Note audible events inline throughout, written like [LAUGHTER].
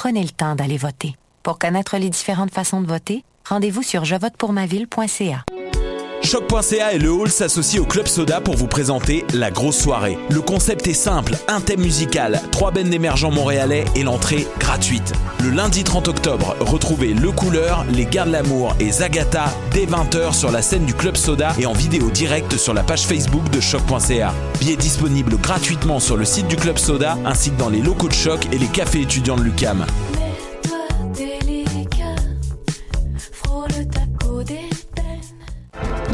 prenez le temps d'aller voter. Pour connaître les différentes façons de voter, rendez-vous sur jevotepourmaville.ca. Choc.ca et le Hall s'associent au Club Soda pour vous présenter la grosse soirée. Le concept est simple, un thème musical, trois bennes d'émergents montréalais et l'entrée gratuite. Le lundi 30 octobre, retrouvez Le Couleur, Les Gardes L'amour et Zagata dès 20h sur la scène du Club Soda et en vidéo directe sur la page Facebook de Choc.ca. Billets disponibles gratuitement sur le site du Club Soda ainsi que dans les locaux de Choc et les cafés étudiants de l'UCAM.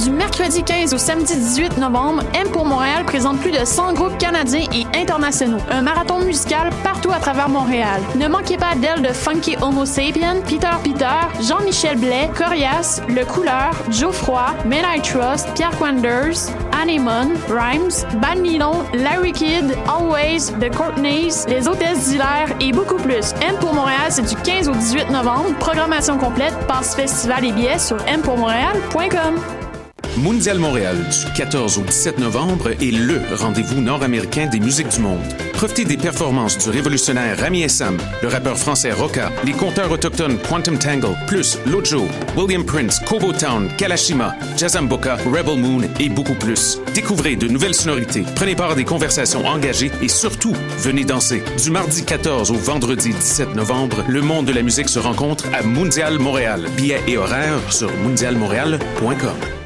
Du mercredi 15 au samedi 18 novembre, M pour Montréal présente plus de 100 groupes canadiens et internationaux. Un marathon musical partout à travers Montréal. Ne manquez pas d'elle de Funky Homo Sapien, Peter Peter, Jean-Michel Blais, Corias, Le Couleur, Geoffroy, Men I Trust, Pierre Quanders, Anemone, Rhymes, Bad Milon, Larry Kidd, Always, The Courtneys, Les Hôtesses d'Hilaire et beaucoup plus. M pour Montréal, c'est du 15 au 18 novembre. Programmation complète, passe festival et billets sur mpourmontréal.com. Mondial Montréal, du 14 au 17 novembre, est LE rendez-vous nord-américain des musiques du monde. Profitez des performances du révolutionnaire Rami Essam, le rappeur français Roca, les conteurs autochtones Quantum Tangle, plus Lojo, William Prince, Kobo Town, Kalashima, Jazamboka, Rebel Moon et beaucoup plus. Découvrez de nouvelles sonorités, prenez part à des conversations engagées et surtout, venez danser. Du mardi 14 au vendredi 17 novembre, le monde de la musique se rencontre à Mondial Montréal. Billets et horaires sur mondialmontréal.com.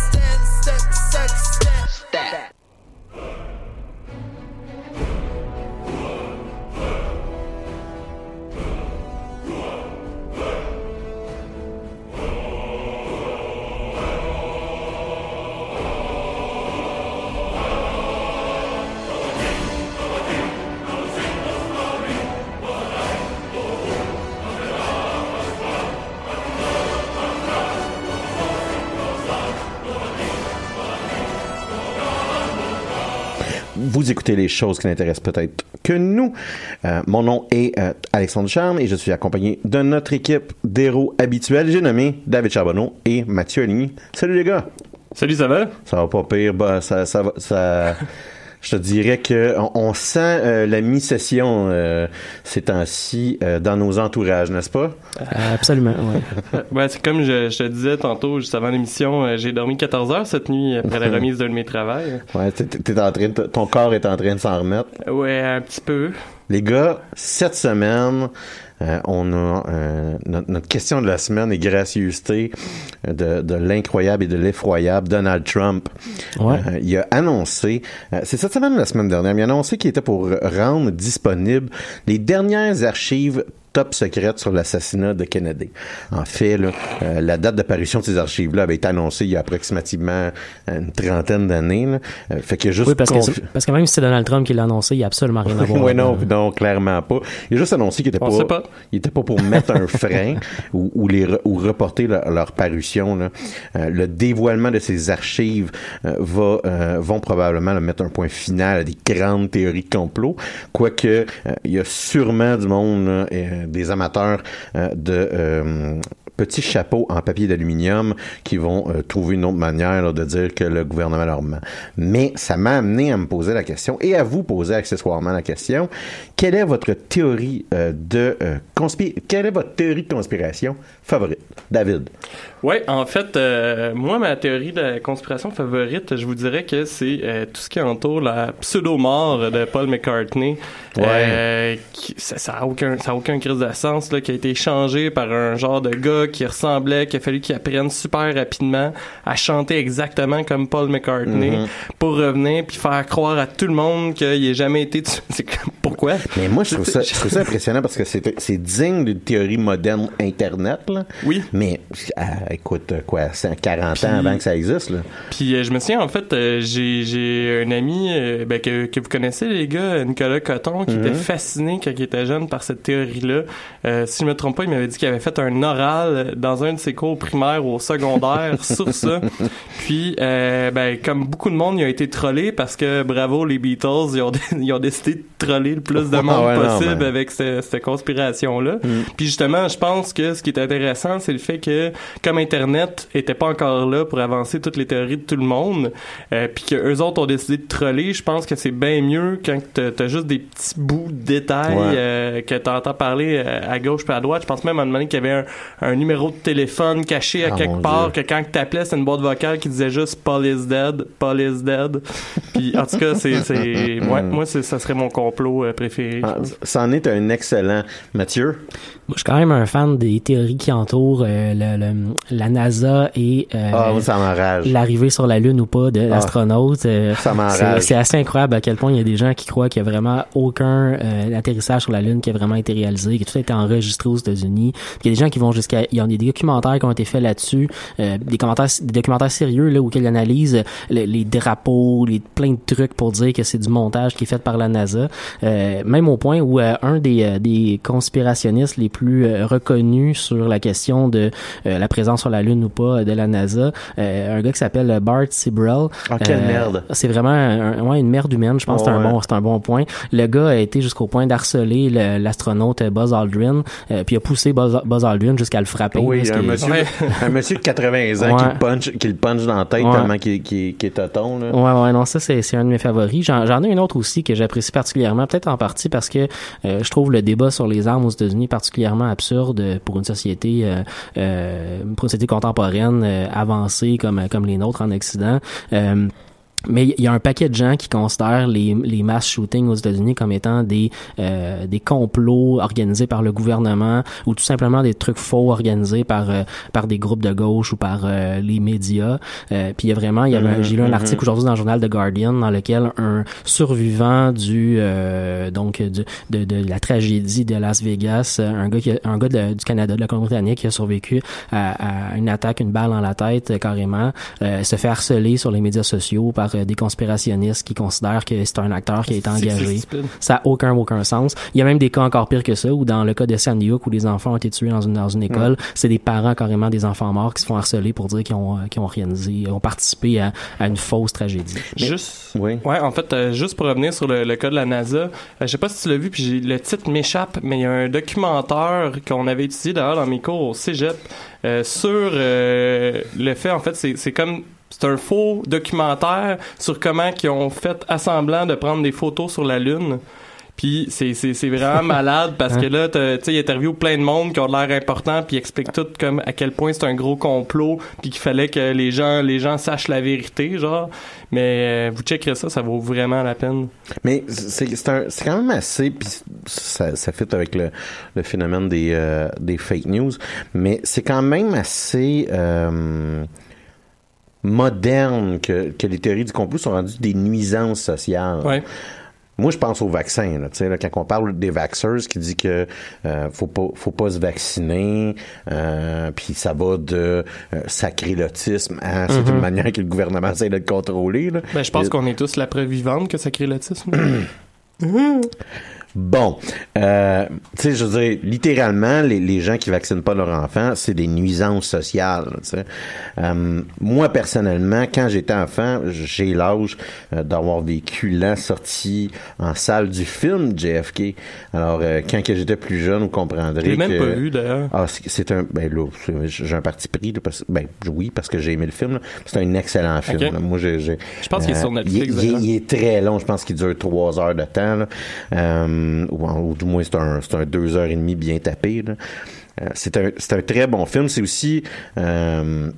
Vous écoutez les choses qui n'intéressent peut-être que nous. Euh, mon nom est euh, Alexandre Charme et je suis accompagné de notre équipe d'héros habituels. J'ai nommé David Charbonneau et Mathieu Aligny. Salut les gars! Salut, ça va? Ça va pas pire. Bah, ça, ça, va- ça, [LAUGHS] je te dirais que on, on sent euh, la mi-session euh, ces temps-ci euh, dans nos entourages, n'est-ce pas? absolument, ouais. [LAUGHS] Ouais, c'est comme je, je te disais tantôt, juste avant l'émission, euh, j'ai dormi 14 heures cette nuit après la [LAUGHS] remise de mes travails. Ouais, t'es, t'es en train de- ton corps est en train de s'en remettre. Ouais, un petit peu. Les gars, cette semaine, euh, on a euh, notre, notre question de la semaine est gracieuseté euh, de, de l'incroyable et de l'effroyable Donald Trump. Ouais. Euh, il a annoncé, euh, c'est cette semaine ou la semaine dernière, il a annoncé qu'il était pour rendre disponibles les dernières archives top secrètes sur l'assassinat de Kennedy. En fait, là, euh, la date d'apparition de ces archives-là avait été annoncée il y a approximativement une trentaine d'années. là. Euh, fait qu'il y a juste Oui, parce que, parce que même si c'est Donald Trump qui l'a annoncé, il n'y a absolument rien à [LAUGHS] voir. oui, non, non, clairement pas. Il a juste annoncé qu'il était On pas, sait pas. il était pas pour mettre un frein [LAUGHS] ou, ou les re- ou reporter leur, leur parution. Là. Euh, le dévoilement de ces archives euh, va euh, vont probablement là, mettre un point final à des grandes théories de complot. Quoique euh, il y a sûrement du monde, là, euh, des amateurs euh, de euh, petits chapeaux en papier d'aluminium qui vont euh, trouver une autre manière de dire que le gouvernement leur ment. Mais ça m'a amené à me poser la question et à vous poser accessoirement la question quelle est votre théorie de conspiration favorite, David? Ouais, en fait, euh, moi, ma théorie de la conspiration favorite, je vous dirais que c'est euh, tout ce qui entoure la pseudo-mort de Paul McCartney. Euh, qui- ça, ça a aucun, ça a aucun crise de sens, là, qui a été changé par un genre de gars qui ressemblait, qu'il a fallu qu'il apprenne super rapidement à chanter exactement comme Paul McCartney Mhm. pour revenir puis faire croire à tout le monde qu'il ait jamais été. [LAUGHS] C'est comme, pourquoi? Mais moi, je trouve ça, je [LAUGHS] trouve ça impressionnant parce que c'est, digne d'une théorie moderne Internet, là. Oui. Mais, ah, écoute, quoi, c'est 40 Puis- ans avant que ça existe, là. Puis euh, je me souviens, en fait, euh, j'ai, un ami euh, ben, que, que vous connaissez, les gars, Nicolas Coton, qui était fasciné quand il était jeune par cette théorie-là. Si je me trompe pas, il m'avait dit qu'il avait fait un oral dans un de ses cours primaires ou au secondaire [LAUGHS] sur ça. Puis, ben, comme beaucoup de monde, il a été trollé parce que, bravo, les Beatles, ils ont, [LAUGHS] ils ont décidé de troller le plus de monde Ah non, possible mais- avec ce- cette conspiration-là. Mm. Puis justement, je pense que ce qui est intéressant, c'est le fait que comme Internet était pas encore là pour avancer toutes les théories de tout le monde, euh, puis que eux autres ont décidé de troller, je pense que c'est bien mieux quand t'as juste des petits bouts de détails Ouais. euh, que t'entends parler euh, à gauche puis à droite. Je pense même à un moment donné qu'il y avait un, un numéro de téléphone caché à Ah, quelque part Dieu. que quand t'appelais, c'était une boîte vocale qui disait juste Paul is dead, Paul is dead. puis en tout cas, c'est, c'est, [LAUGHS] ouais, moi, ça serait mon complot euh, préféré. je Ah, c'en est un excellent. Mathieu? Moi, je suis quand même un fan des théories qui entourent euh, le- le- la NASA et euh, Ah, l'arrivée sur la Lune ou pas de l'astronaute. Euh, Ça m'enrage. c'est- assez incroyable à quel point il y a des gens qui croient qu'il y a vraiment aucun euh, atterrissage sur la Lune qui a vraiment été réalisé, que tout a été enregistré aux États-Unis. Il y a des gens qui vont jusqu'à... Il y a des documentaires qui ont été faits là-dessus, euh, des, commentaires, des documentaires sérieux là, où ils analysent euh, les, les drapeaux, les, plein de trucs pour dire que c'est du montage qui est fait par la NASA. Euh, même au point où euh, un des, euh, des conspirationnistes les plus euh, reconnus sur la question de euh, la présence sur la Lune ou pas de la NASA, euh, un gars qui s'appelle Bart Sibrel. Ah, quelle Euh, merde. C'est vraiment un- ouais, une merde humaine, je pense Oh, que c'est un ouais. bon c'est un bon point. Le gars a été jusqu'au point d'harceler le- l'astronaute Buzz Aldrin, euh, puis a poussé Buzz, Buzz Aldrin jusqu'à le frapper. Oui, un monsieur, Ouais. un monsieur de 80 ans qui, Ouais. le punch, qui le punch dans la tête Ouais. tellement qu'il qu'il- qu'il est toton, là. Ouais, ouais, non, ça, c'est, c'est un de mes favoris. J'en, j'en ai un autre aussi que j'apprécie particulièrement, peut-être en partie parce que euh, je trouve le débat sur les armes aux États-Unis particulièrement absurde pour une société, euh, euh, pour une société contemporaine avancée comme, comme les nôtres en Occident. Euh, mais il y a un paquet de gens qui considèrent les, les mass shootings aux États-Unis comme étant des euh, des complots organisés par le gouvernement ou tout simplement des trucs faux organisés par euh, par des groupes de gauche ou par euh, les médias. Euh, puis il y a vraiment, il y avait, Mhm, j'ai lu un mhm. article aujourd'hui dans le journal The Guardian dans lequel un survivant du euh, donc du, de, de la tragédie de Las Vegas, euh, un gars qui a- un gars de- du Canada, de la Colombie-Britannique qui a survécu à, à une attaque, une balle dans la tête euh, carrément, euh, se fait harceler sur les médias sociaux par euh, des conspirationnistes qui considèrent que c'est un acteur qui a été engagé. Ça a aucun aucun sens. Il y a même des cas encore pires que ça, où dans le cas de Sandy Hook, où les enfants ont été tués dans une dans une école, c'est des parents carrément des enfants morts qui se font harceler pour dire qu'ils ont euh, qu'ils ont réalisé, ont participé à, à une fausse tragédie. Juste. Oui. Ouais, en fait, euh, juste pour revenir sur le, le cas de la NASA, euh, je sais pas si tu l'as vu, puis j'ai- le titre m'échappe, mais il y a un documentaire qu'on avait étudié d'ailleurs dans mes cours au Cégep euh, sur euh, le fait, en fait, c'est c'est comme c'est un faux documentaire sur comment ils ont fait assemblant de prendre des photos sur la Lune. Puis c'est c'est c'est vraiment [LAUGHS] malade parce que là t'as- tu sais il interviewe plein de monde qui ont de l'air important puis il explique tout comme à quel point c'est un gros complot puis qu'il fallait que les gens les gens sachent la vérité genre mais euh, vous checkerez ça ça vaut vraiment la peine. Mais c'est c'est un- c'est quand même assez, puis ça, ça fit avec le, le phénomène des, euh, des fake news, mais c'est quand même assez euh, moderne que, que les théories du complot sont rendues des nuisances sociales. Ouais. Moi, je pense aux vaccins. Là, là, quand on parle des vaxxers qui dit que euh, faut pas faut pas se vacciner, euh, puis ça va de euh, sacrer l'autisme à c'est une manière que le gouvernement essaie de le contrôler. Là. Ben je pense Et- qu'on est tous la preuve vivante que ça crée l'autisme. [CLEARS THROAT] Bon, euh, tu sais, je veux dire, littéralement, les, les gens qui vaccinent pas leurs enfants, c'est des nuisances sociales. Euh, moi, personnellement, quand j'étais enfant, j'ai l'âge euh, d'avoir vécu l'an sorti en salle du film JFK. Alors, euh, quand que j'étais plus jeune, vous comprendrez Je l'ai même que... pas vu d'ailleurs. Ah, c'est un ben là, j'ai un parti pris là, parce, ben oui parce que j'ai aimé le film. C'est un excellent film. Moi, j'ai, Je pense qu'il est sur Netflix, Il, il- est très long. Je pense qu'il dure trois heures de temps. Là. Euh, ou, du moins c'est un un deux heures et demie bien tapé. Euh, c'est un un très bon film. C'est aussi euh,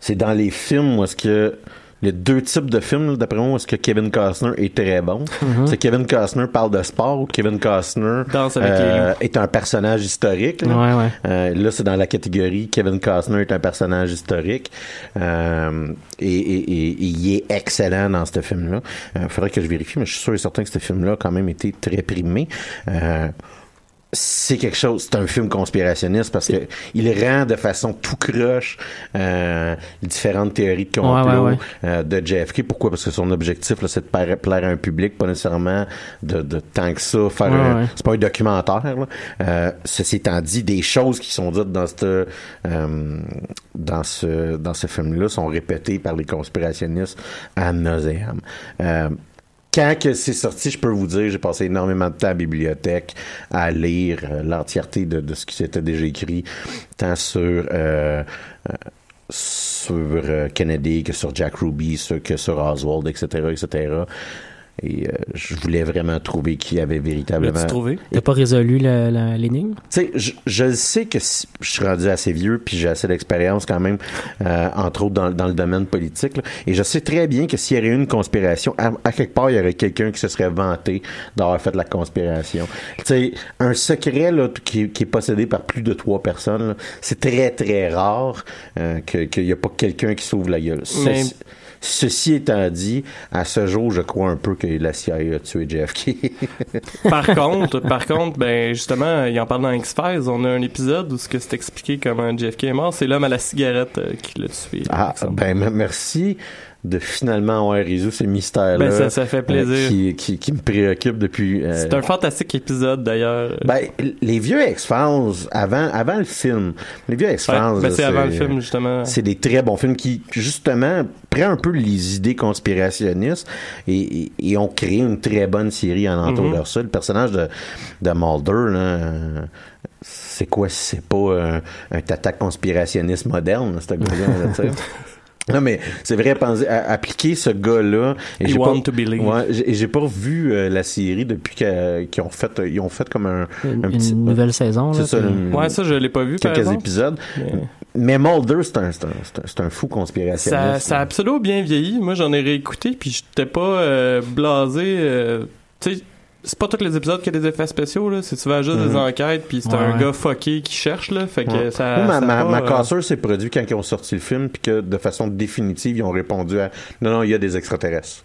c'est dans les films où est-ce que les deux types de films, d'après moi, où est-ce que Kevin Costner est très bon. C'est Kevin Costner parle de sport ou Kevin Costner Danse avec euh, est un personnage historique. Là, Ouais, ouais. Euh, là, c'est dans la catégorie Kevin Costner est un personnage historique. Euh, et, et- et- et il est excellent dans ce film-là. Il faudrait que je vérifie, mais je suis sûr et certain que ce film-là a quand même été très primé. C'est quelque chose, c'est un film conspirationniste parce que il rend de façon tout croche euh, les différentes théories de complot Ouais, ouais, ouais. euh, de JFK. Pourquoi? Parce que son objectif, là, c'est de plaire, à un public, pas nécessairement de, de tant que ça faire un- c'est pas un documentaire. Là. Euh, ceci étant dit, des choses qui sont dites dans ce euh, dans ce dans ce film-là sont répétées par les conspirationnistes à nauséam. Quand que c'est sorti, je peux vous dire, j'ai passé énormément de temps à la bibliothèque à lire euh, l'entièreté de, ce qui s'était déjà écrit, tant sur euh, euh, sur euh, Kennedy que sur Jack Ruby, que sur Oswald, etc., etc. Et euh, je voulais vraiment trouver qui avait véritablement. L'as-tu trouvé? T'as pas résolu l'énigme? Tu sais, je, je sais que si- je suis rendu assez vieux, puis j'ai assez d'expérience quand même, euh, entre autres dans, dans le domaine politique, là. et je sais très bien que s'il y aurait eu une conspiration, à, à quelque part, il y aurait quelqu'un qui se serait vanté d'avoir fait la conspiration. Tu sais, un secret là, qui, qui est possédé par plus de trois personnes, là, c'est très, très rare euh, que- qu'il n'y a pas quelqu'un qui s'ouvre la gueule. Mais- Ceci- étant dit, à ce jour, je crois un peu que la CIA a tué JFK. [LAUGHS] Par contre, par contre, ben justement, il en parle dans X-Files. On a un épisode où ce que c'est expliqué comment JFK est mort, c'est l'homme à la cigarette euh, qui l'a tué. Ah, ben merci de finalement avoir résolu ce mystère-là. Ben, ça- ça fait plaisir. euh, qui, qui, qui me préoccupe depuis. euh, C'est un fantastique épisode d'ailleurs. ben, les vieux X-Files, avant, avant le film, les vieux X-Files. Ouais, ben, c'est avant le film justement. C'est des très bons films qui, justement, prennent un peu les idées conspirationnistes et, et, et ont créé une très bonne série en entour de ça. Le personnage de, de Mulder, là, c'est quoi si c'est pas un, un tata conspirationniste moderne, ce gars-là? [LAUGHS] [LAUGHS] Non, mais c'est vrai, penser, à- appliquer ce gars-là. et You j'ai want pas, to believe. Ouais, j'ai et j'ai pas vu euh, la série depuis qu'ils ont fait, ils ont fait comme un, Une, un petit. une nouvelle saison, là. C'est ça, une- Ouais, ça je l'ai pas vu quelques épisodes. Mais- Mais Mulder, c'est un, c'est un, c'est un, c'est un fou conspirationniste. Ça, ça a absolument bien vieilli. Moi, j'en ai réécouté, puis j'étais pas euh, blasé. euh, tu sais, c'est pas tous les épisodes qui a des effets spéciaux, là. C'est souvent juste des Mhm. enquêtes, puis c'est Ouais, un ouais. gars fucké qui cherche, là. Fait que Ouais. ça. Ma, ça ma, euh, cassure s'est produit quand ils ont sorti le film, puis que de façon définitive, ils ont répondu à non, non, il y a des extraterrestres.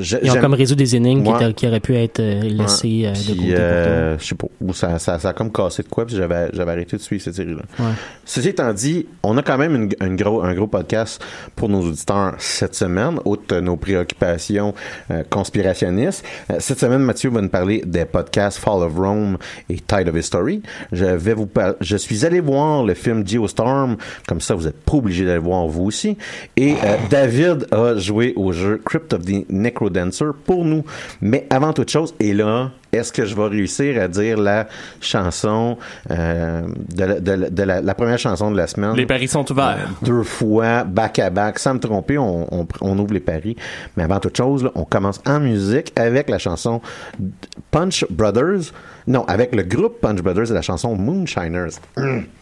Je- Ils ont comme résolu des énigmes qui, Ouais. étaient- qui auraient pu être euh, laissées euh, de côté euh, je sais pas, ça, ça, ça a comme cassé de quoi, puis j'avais, j'avais arrêté de suivre cette série-là. Ouais. Ceci étant dit, on a quand même une, une gros, un gros podcast pour nos auditeurs cette semaine, outre nos préoccupations euh, conspirationnistes. Cette semaine, Mathieu va nous parler des podcasts Fall of Rome et Tide of History. Je vais vous par- je suis allé voir le film Geostorm, comme ça vous êtes pas obligé d'aller voir vous aussi. Et euh, David a joué au jeu Crypt of the Necrodancer pour nous. Mais avant toute chose, et là, est-ce que je vais réussir à dire la chanson euh, de, la, de la- de la- la première chanson de la semaine? Les paris sont ouverts. deux fois, back à back, sans me tromper, on, on, on ouvre les paris. Mais avant toute chose, là, on commence en musique avec la chanson Punch Brothers. Non, avec le groupe Punch Brothers et la chanson Moonshiners. I've [CLEARS THROAT]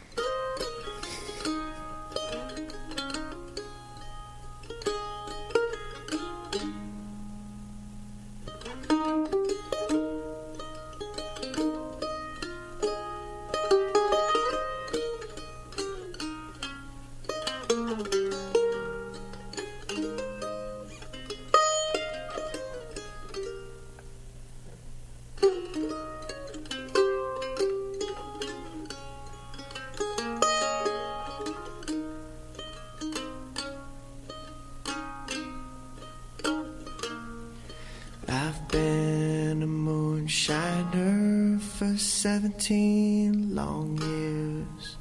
long years.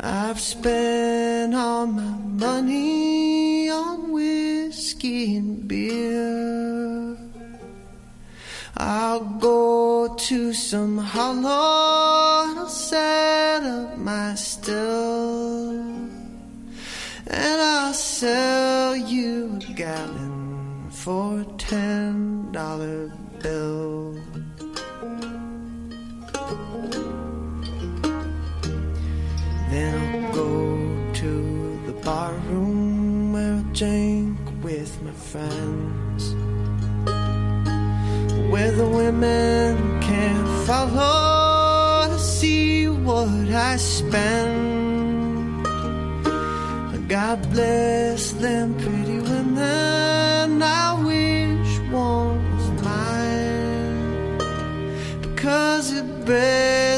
I've spent all my money on whiskey and beer. I'll go to some hollow and I'll set up my still. And I'll sell you a gallon for a ten dollar bill. Women can't follow to see what I spend. God bless them pretty women. I wish one was mine because her breath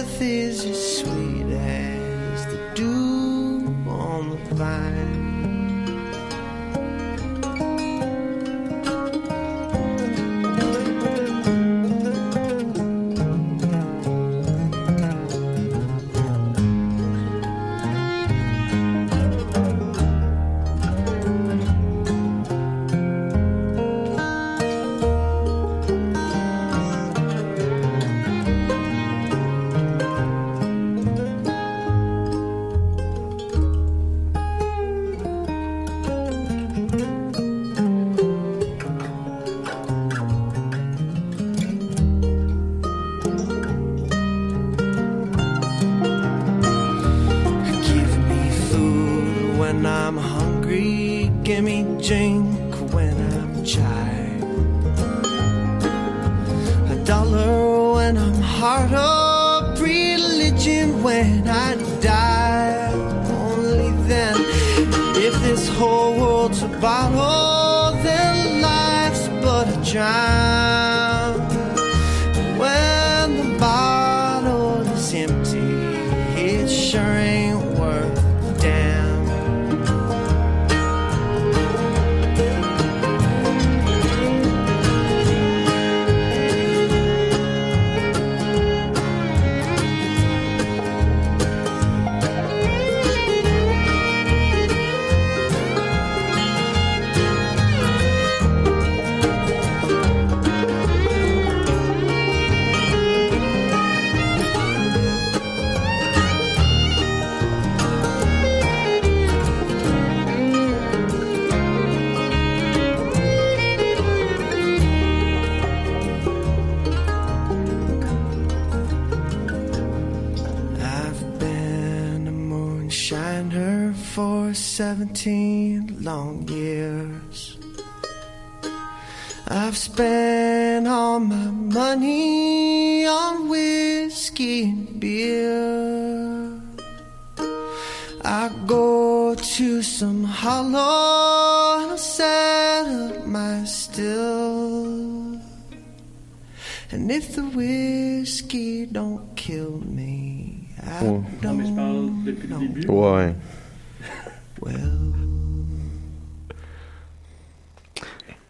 Drink when I'm tired. A dollar when I'm hard up. Religion when I die. Only then, if this whole world's a bottle, then life's but a drown. 17 long years. I've spent all my money on whiskey and beer. I go to some hollow and I'll settle my still. And if the whiskey don't kill me, I Ouais. don't know. Ouais.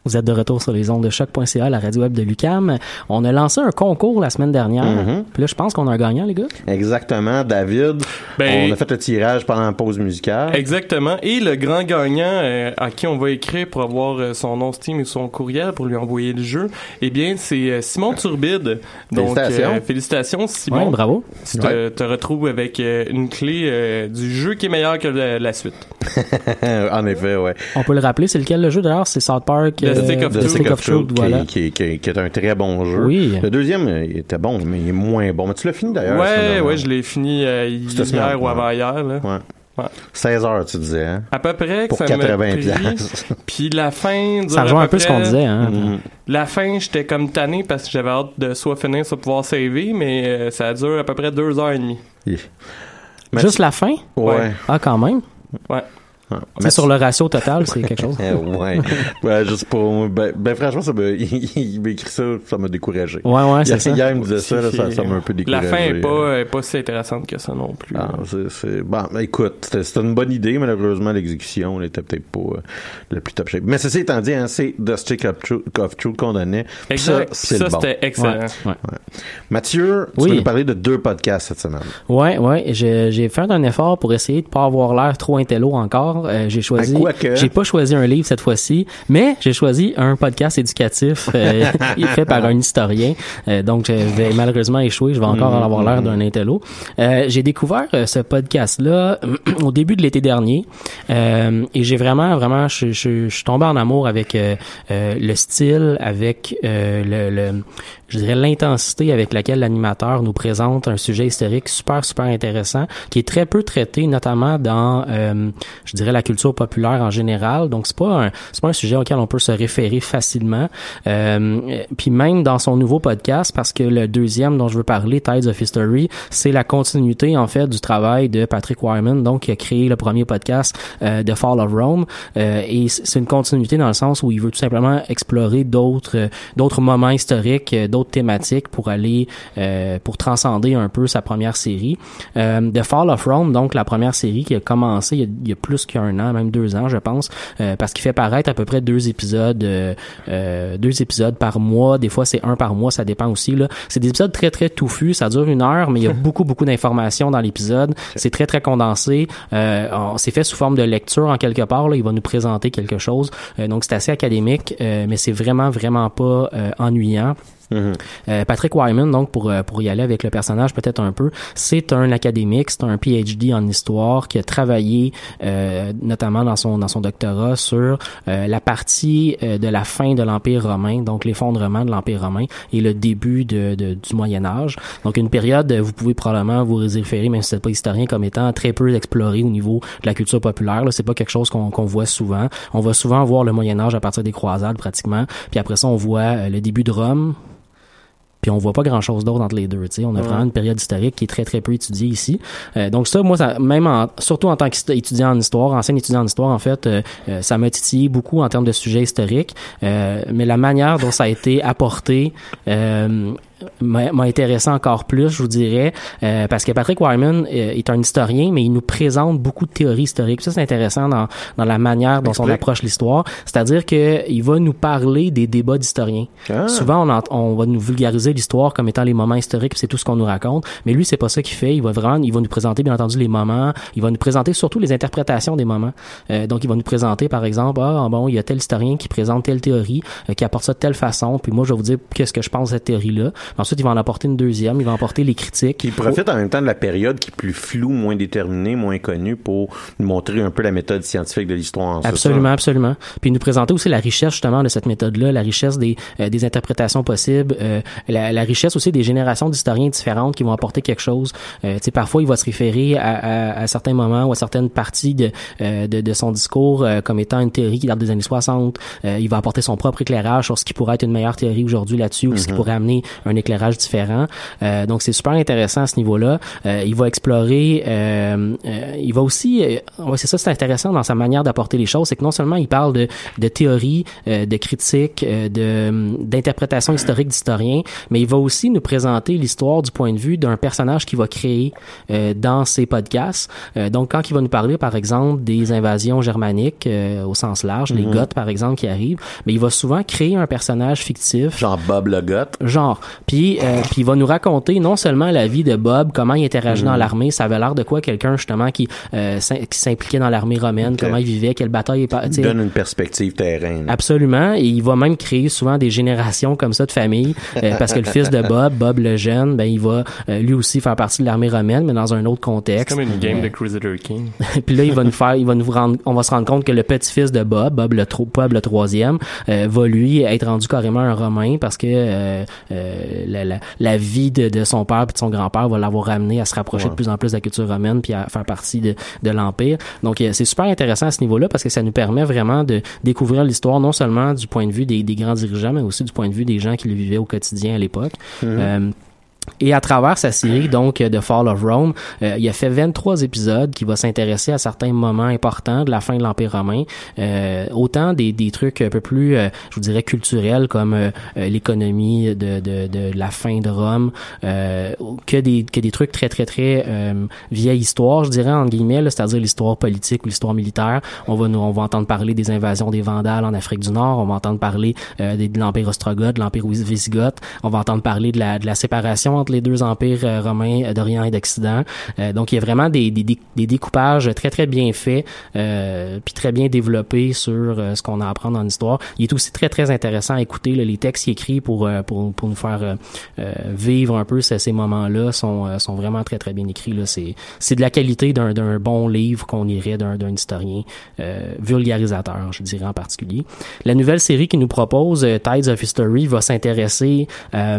Vous êtes de retour sur les ondes de choc.ca, la radio web de Lucam. On a lancé un concours la semaine dernière. Mhm. Puis là, je pense qu'on a un gagnant, les gars. Exactement, David. Ben- on a fait le tirage pendant la pause musicale. Exactement. Et le grand gagnant euh, à qui on va écrire pour avoir euh, son nom Steam et son courriel pour lui envoyer le jeu, eh bien, c'est euh, Simon Turbide. Donc, Félicitations. euh, félicitations, Simon. Ouais, bravo. Tu te, Ouais. te retrouves avec euh, une clé euh, du jeu qui est meilleure que la, la suite. [LAUGHS] en effet, ouais. On peut le rappeler, c'est lequel le jeu d'ailleurs? C'est South Park. The Stick of The Truth. Stick of Truth, qui, voilà. qui, qui- qui est un très bon jeu. Oui. Le deuxième, euh, il était bon, mais il est moins bon. Mais tu l'as fini d'ailleurs. Ouais, ouais, je l'ai fini euh, Cette semaine, hier ou avant-hier. Là. Ouais. Ouais. 16 heures, tu disais, hein? À peu près que Pour ça m'a 80 pris. piastres. [LAUGHS] Puis la fin Ça rejoint un peu près- ce qu'on disait, hein. Mhm. La fin, j'étais comme tanné parce que j'avais hâte de soit finir, soit pouvoir saver, mais euh, ça dure à peu près deux heures et demie. Yeah. Juste la fin? Ouais. Ah, quand même. Ouais. Ah. Tu sais, sur le ratio total, c'est quelque chose. Ouais. [LAUGHS] ouais, juste pour. Ben, ben, franchement, ça m'a, [LAUGHS] il, il m'a écrit ça, ça m'a découragé. Ouais, ouais, c'est ça. hier, il me disait ça, là, ça, ça m'a un peu La découragé. fin est pas, est pas si intéressante que ça non plus. Ah, c'est. Bon, ben, écoute, c'était, une bonne idée, malheureusement, l'exécution n'était peut-être pas euh, le plus top shape. Mais ceci étant dit, hein, c'est The Stick of Truth, of Truth qu'on donnait. Puis Exact. Ça, c'est Ça, le bon. c'était excellent. Ouais. Mathieu, tu Oui. vas nous parler de deux podcasts cette semaine. Ouais, ouais, j'ai j'ai fait un effort pour essayer de pas avoir l'air trop intello encore. Euh, j'ai choisi, Ah, quoique. j'ai pas choisi un livre cette fois-ci, mais j'ai choisi un podcast éducatif euh, [LAUGHS] fait par un historien. Euh, donc, je vais malheureusement échouer. Je vais encore Mhm, avoir l'air d'un intello. Euh, j'ai découvert euh, ce podcast-là [CLEARS THROAT] au début de l'été dernier, euh, et j'ai vraiment, vraiment, je, je, je suis tombé en amour avec le style, avec euh, le, le je dirais l'intensité avec laquelle l'animateur nous présente un sujet historique super super intéressant qui est très peu traité notamment dans euh, je dirais la culture populaire en général. Donc c'est pas un c'est pas un sujet auquel on peut se référer facilement. Euh, puis même dans son nouveau podcast, parce que le deuxième dont je veux parler, Tides of History, c'est la continuité en fait du travail de Patrick Wyman, donc qui a créé le premier podcast euh, de Fall of Rome. Euh, et c'est une continuité dans le sens où il veut tout simplement explorer d'autres d'autres moments historiques, d'autres thématiques pour aller pour transcender un peu sa première série. Euh, The Fall of Rome, donc la première série qui a commencé il y a, il y a plus qu'un an, même deux ans, je pense, euh, parce qu'il fait paraître à peu près deux épisodes, euh, euh, deux épisodes par mois. Des fois, c'est un par mois, ça dépend aussi. Là, c'est des épisodes très très touffus. Ça dure une heure, mais il y a [LAUGHS] beaucoup beaucoup d'informations dans l'épisode. C'est très très condensé. Euh, c'est fait sous forme de lecture en quelque part. Là, il va nous présenter quelque chose. donc c'est assez académique, mais c'est vraiment vraiment pas ennuyant. Euh, Patrick Wyman, donc pour euh, pour y aller avec le personnage peut-être un peu, c'est un académique, c'est un PhD en histoire qui a travaillé euh, notamment dans son dans son doctorat sur la partie de la fin de l'Empire romain, donc l'effondrement de l'Empire romain et le début de, du Moyen Âge. Donc une période, vous pouvez probablement vous référer, même si c'est pas historien, comme étant très peu explorée au niveau de la culture populaire. C'est pas quelque chose qu'on qu'on voit souvent. On va souvent voir le Moyen Âge à partir des croisades pratiquement, puis après ça on voit le début de Rome puis on voit pas grand chose d'autre entre les deux. sais On a vraiment une période historique qui est très très peu étudiée ici. Euh, donc ça, moi, ça, même en, surtout en tant qu'étudiant en histoire, ancien étudiant en histoire, en fait, euh, euh, ça m'a titillé beaucoup en termes de sujets historiques. mais la manière dont ça a été apporté m'a intéressé encore plus, je vous dirais, euh, parce que Patrick Wyman euh, est un historien, mais il nous présente beaucoup de théories historiques. Ça, c'est intéressant dans, dans la manière dont on approche l'histoire. C'est-à-dire que il va nous parler des débats d'historiens. Ah. Souvent, on, on va nous vulgariser l'histoire comme étant les moments historiques, c'est tout ce qu'on nous raconte. Mais lui, c'est pas ça qu'il fait. Il va vraiment, il va nous présenter, bien entendu, les moments. Il va nous présenter surtout les interprétations des moments. Euh, donc, il va nous présenter, par exemple, ah bon, il y a tel historien qui présente telle théorie, qui apporte ça de telle façon. Puis moi, je vais vous dire qu'est-ce que je pense de cette théorie-là. Ensuite, il va en apporter une deuxième, il va emporter les critiques. Il profite en même temps de la période qui est plus floue, moins déterminée, moins connue pour nous montrer un peu la méthode scientifique de l'histoire. Absolument, absolument. Puis nous présenter aussi la richesse justement de cette méthode-là, la richesse des, euh, des interprétations possibles, euh, la, la, richesse aussi des générations d'historiens différentes qui vont apporter quelque chose. Euh, tu sais, parfois il va se référer à, à, à, certains moments ou à certaines parties de, euh, de, de, son discours comme étant une théorie qui date des années 60. il va apporter son propre éclairage sur ce qui pourrait être une meilleure théorie aujourd'hui là-dessus ou ce qui mm-hmm. pourrait amener un éclairage différent. Euh, donc c'est super intéressant à ce niveau-là. Euh, il va explorer, euh, il va aussi, ouais, c'est ça, c'est intéressant dans sa manière d'apporter les choses, c'est que non seulement il parle de, de théorie, de critique, de d'interprétation historique d'historien, mais il va aussi nous présenter l'histoire du point de vue d'un personnage qui va créer dans ses podcasts. donc quand il va nous parler par exemple des invasions germaniques au sens large, les mm-hmm. Goths par exemple qui arrivent, mais il va souvent créer un personnage fictif, genre Bob le Goth, genre. Puis euh, puis il va nous raconter non seulement la vie de Bob, comment il interagit dans mm. l'armée, ça avait l'air de quoi quelqu'un justement qui euh, qui s'impliquait dans l'armée romaine, comment il vivait, quelle bataille il donne une perspective terrain. Absolument, et il va même créer souvent des générations comme ça de famille euh, parce que le fils de Bob, Bob le jeune, ben il va lui aussi faire partie de l'armée romaine mais dans un autre contexte. C'est comme une game de Crusader King. [LAUGHS] puis là il va nous faire il va nous rendre on va se rendre compte que le petit-fils de Bob, Bob le Bob le troisième, va lui être rendu carrément un romain parce que la, la, la vie de, de son père et de son grand-père va l'avoir ramené à se rapprocher de plus en plus de la culture romaine puis à faire partie de, de l'empire. Donc euh, c'est super intéressant à ce niveau-là parce que ça nous permet vraiment de découvrir l'histoire non seulement du point de vue des, des, grands dirigeants mais aussi du point de vue des gens qui le vivaient au quotidien à l'époque. Mm-hmm. Euh, et à travers sa série, donc, de Fall of Rome, euh, il a fait 23 épisodes qui va s'intéresser à certains moments importants de la fin de l'Empire romain. Euh, autant des, des trucs un peu plus, euh, je vous dirais, culturels, comme euh, l'économie de, de, de, la fin de Rome, que, des, que des trucs très, très, très vieille histoire, je dirais, en guillemets, c'est-à-dire l'histoire politique ou l'histoire militaire. On va, nous, on va entendre parler des invasions des Vandales en Afrique du Nord, on va entendre parler de l'Empire ostrogoth, de l'Empire visigoth, on va entendre parler de la, de la séparation entre les deux empires euh, romains euh, d'Orient et d'Occident. Euh, donc il y a vraiment des, découpages très très bien faits, puis très bien développés sur ce qu'on a à apprendre en histoire. Il est aussi très très intéressant à écouter les textes écrits pour, pour pour nous faire vivre un peu ces, moments-là sont sont vraiment très très bien écrits. C'est de la qualité d'un bon livre qu'on irait d'un d'un historien vulgarisateur, je dirais en particulier. La nouvelle série qui nous propose Tides of History va s'intéresser à,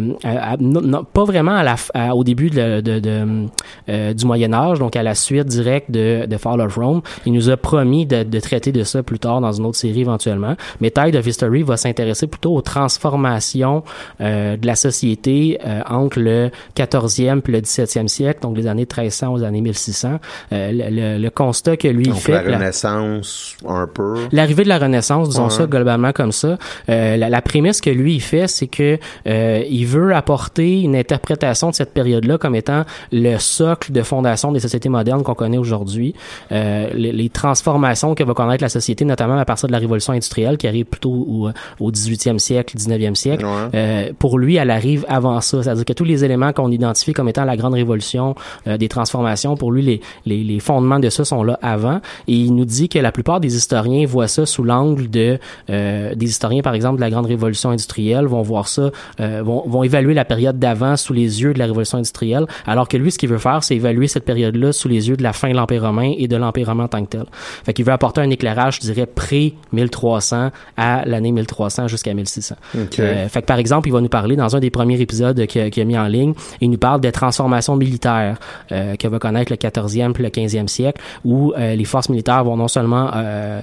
pas vraiment justement à la, f- à- au début de, de- de, euh, du Moyen Âge, donc à la suite directe de, Fall of Rome. Il nous a promis de, traiter de ça plus tard dans une autre série éventuellement. Mais Tide of History va s'intéresser plutôt aux transformations euh, de la société euh, entre le 14e puis le 17e siècle, donc les années 1300 aux années 1600. Euh, le, le- le constat que lui Donc, fait, la la- Renaissance, un peu. L'arrivée de la Renaissance, disons Ouais. ça globalement comme ça. La, la prémisse que lui il fait, c'est que il veut apporter une interprétation de cette période-là comme étant le socle de fondation des sociétés modernes qu'on connaît aujourd'hui. Euh, les, les transformations que va connaître la société, notamment à partir de la révolution industrielle qui arrive plutôt au, au 18e siècle, 19e siècle. Ouais. Euh, pour lui, elle arrive avant ça. C'est-à-dire que tous les éléments qu'on identifie comme étant la grande révolution euh, des transformations, pour lui, les, les, les fondements de ça sont là avant. Et il nous dit que la plupart des historiens voient ça sous l'angle de euh, des historiens, par exemple, de la grande révolution industrielle, vont voir ça, euh, vont, vont évaluer la période d'avant sous les yeux de la révolution industrielle, alors que lui, ce qu'il veut faire, c'est évaluer cette période-là sous les yeux de la fin de l'Empire romain et de l'Empire romain en tant que tel. Fait qu'il veut apporter un éclairage, je dirais, pré-1300 à l'année 1300 jusqu'à 1600. Ok. Euh, fait que par exemple, il va nous parler dans un des premiers épisodes qu'il a, mis en ligne, il nous parle des transformations militaires euh, que va connaître le 14e puis le 15e siècle, où euh, les forces militaires vont non seulement euh,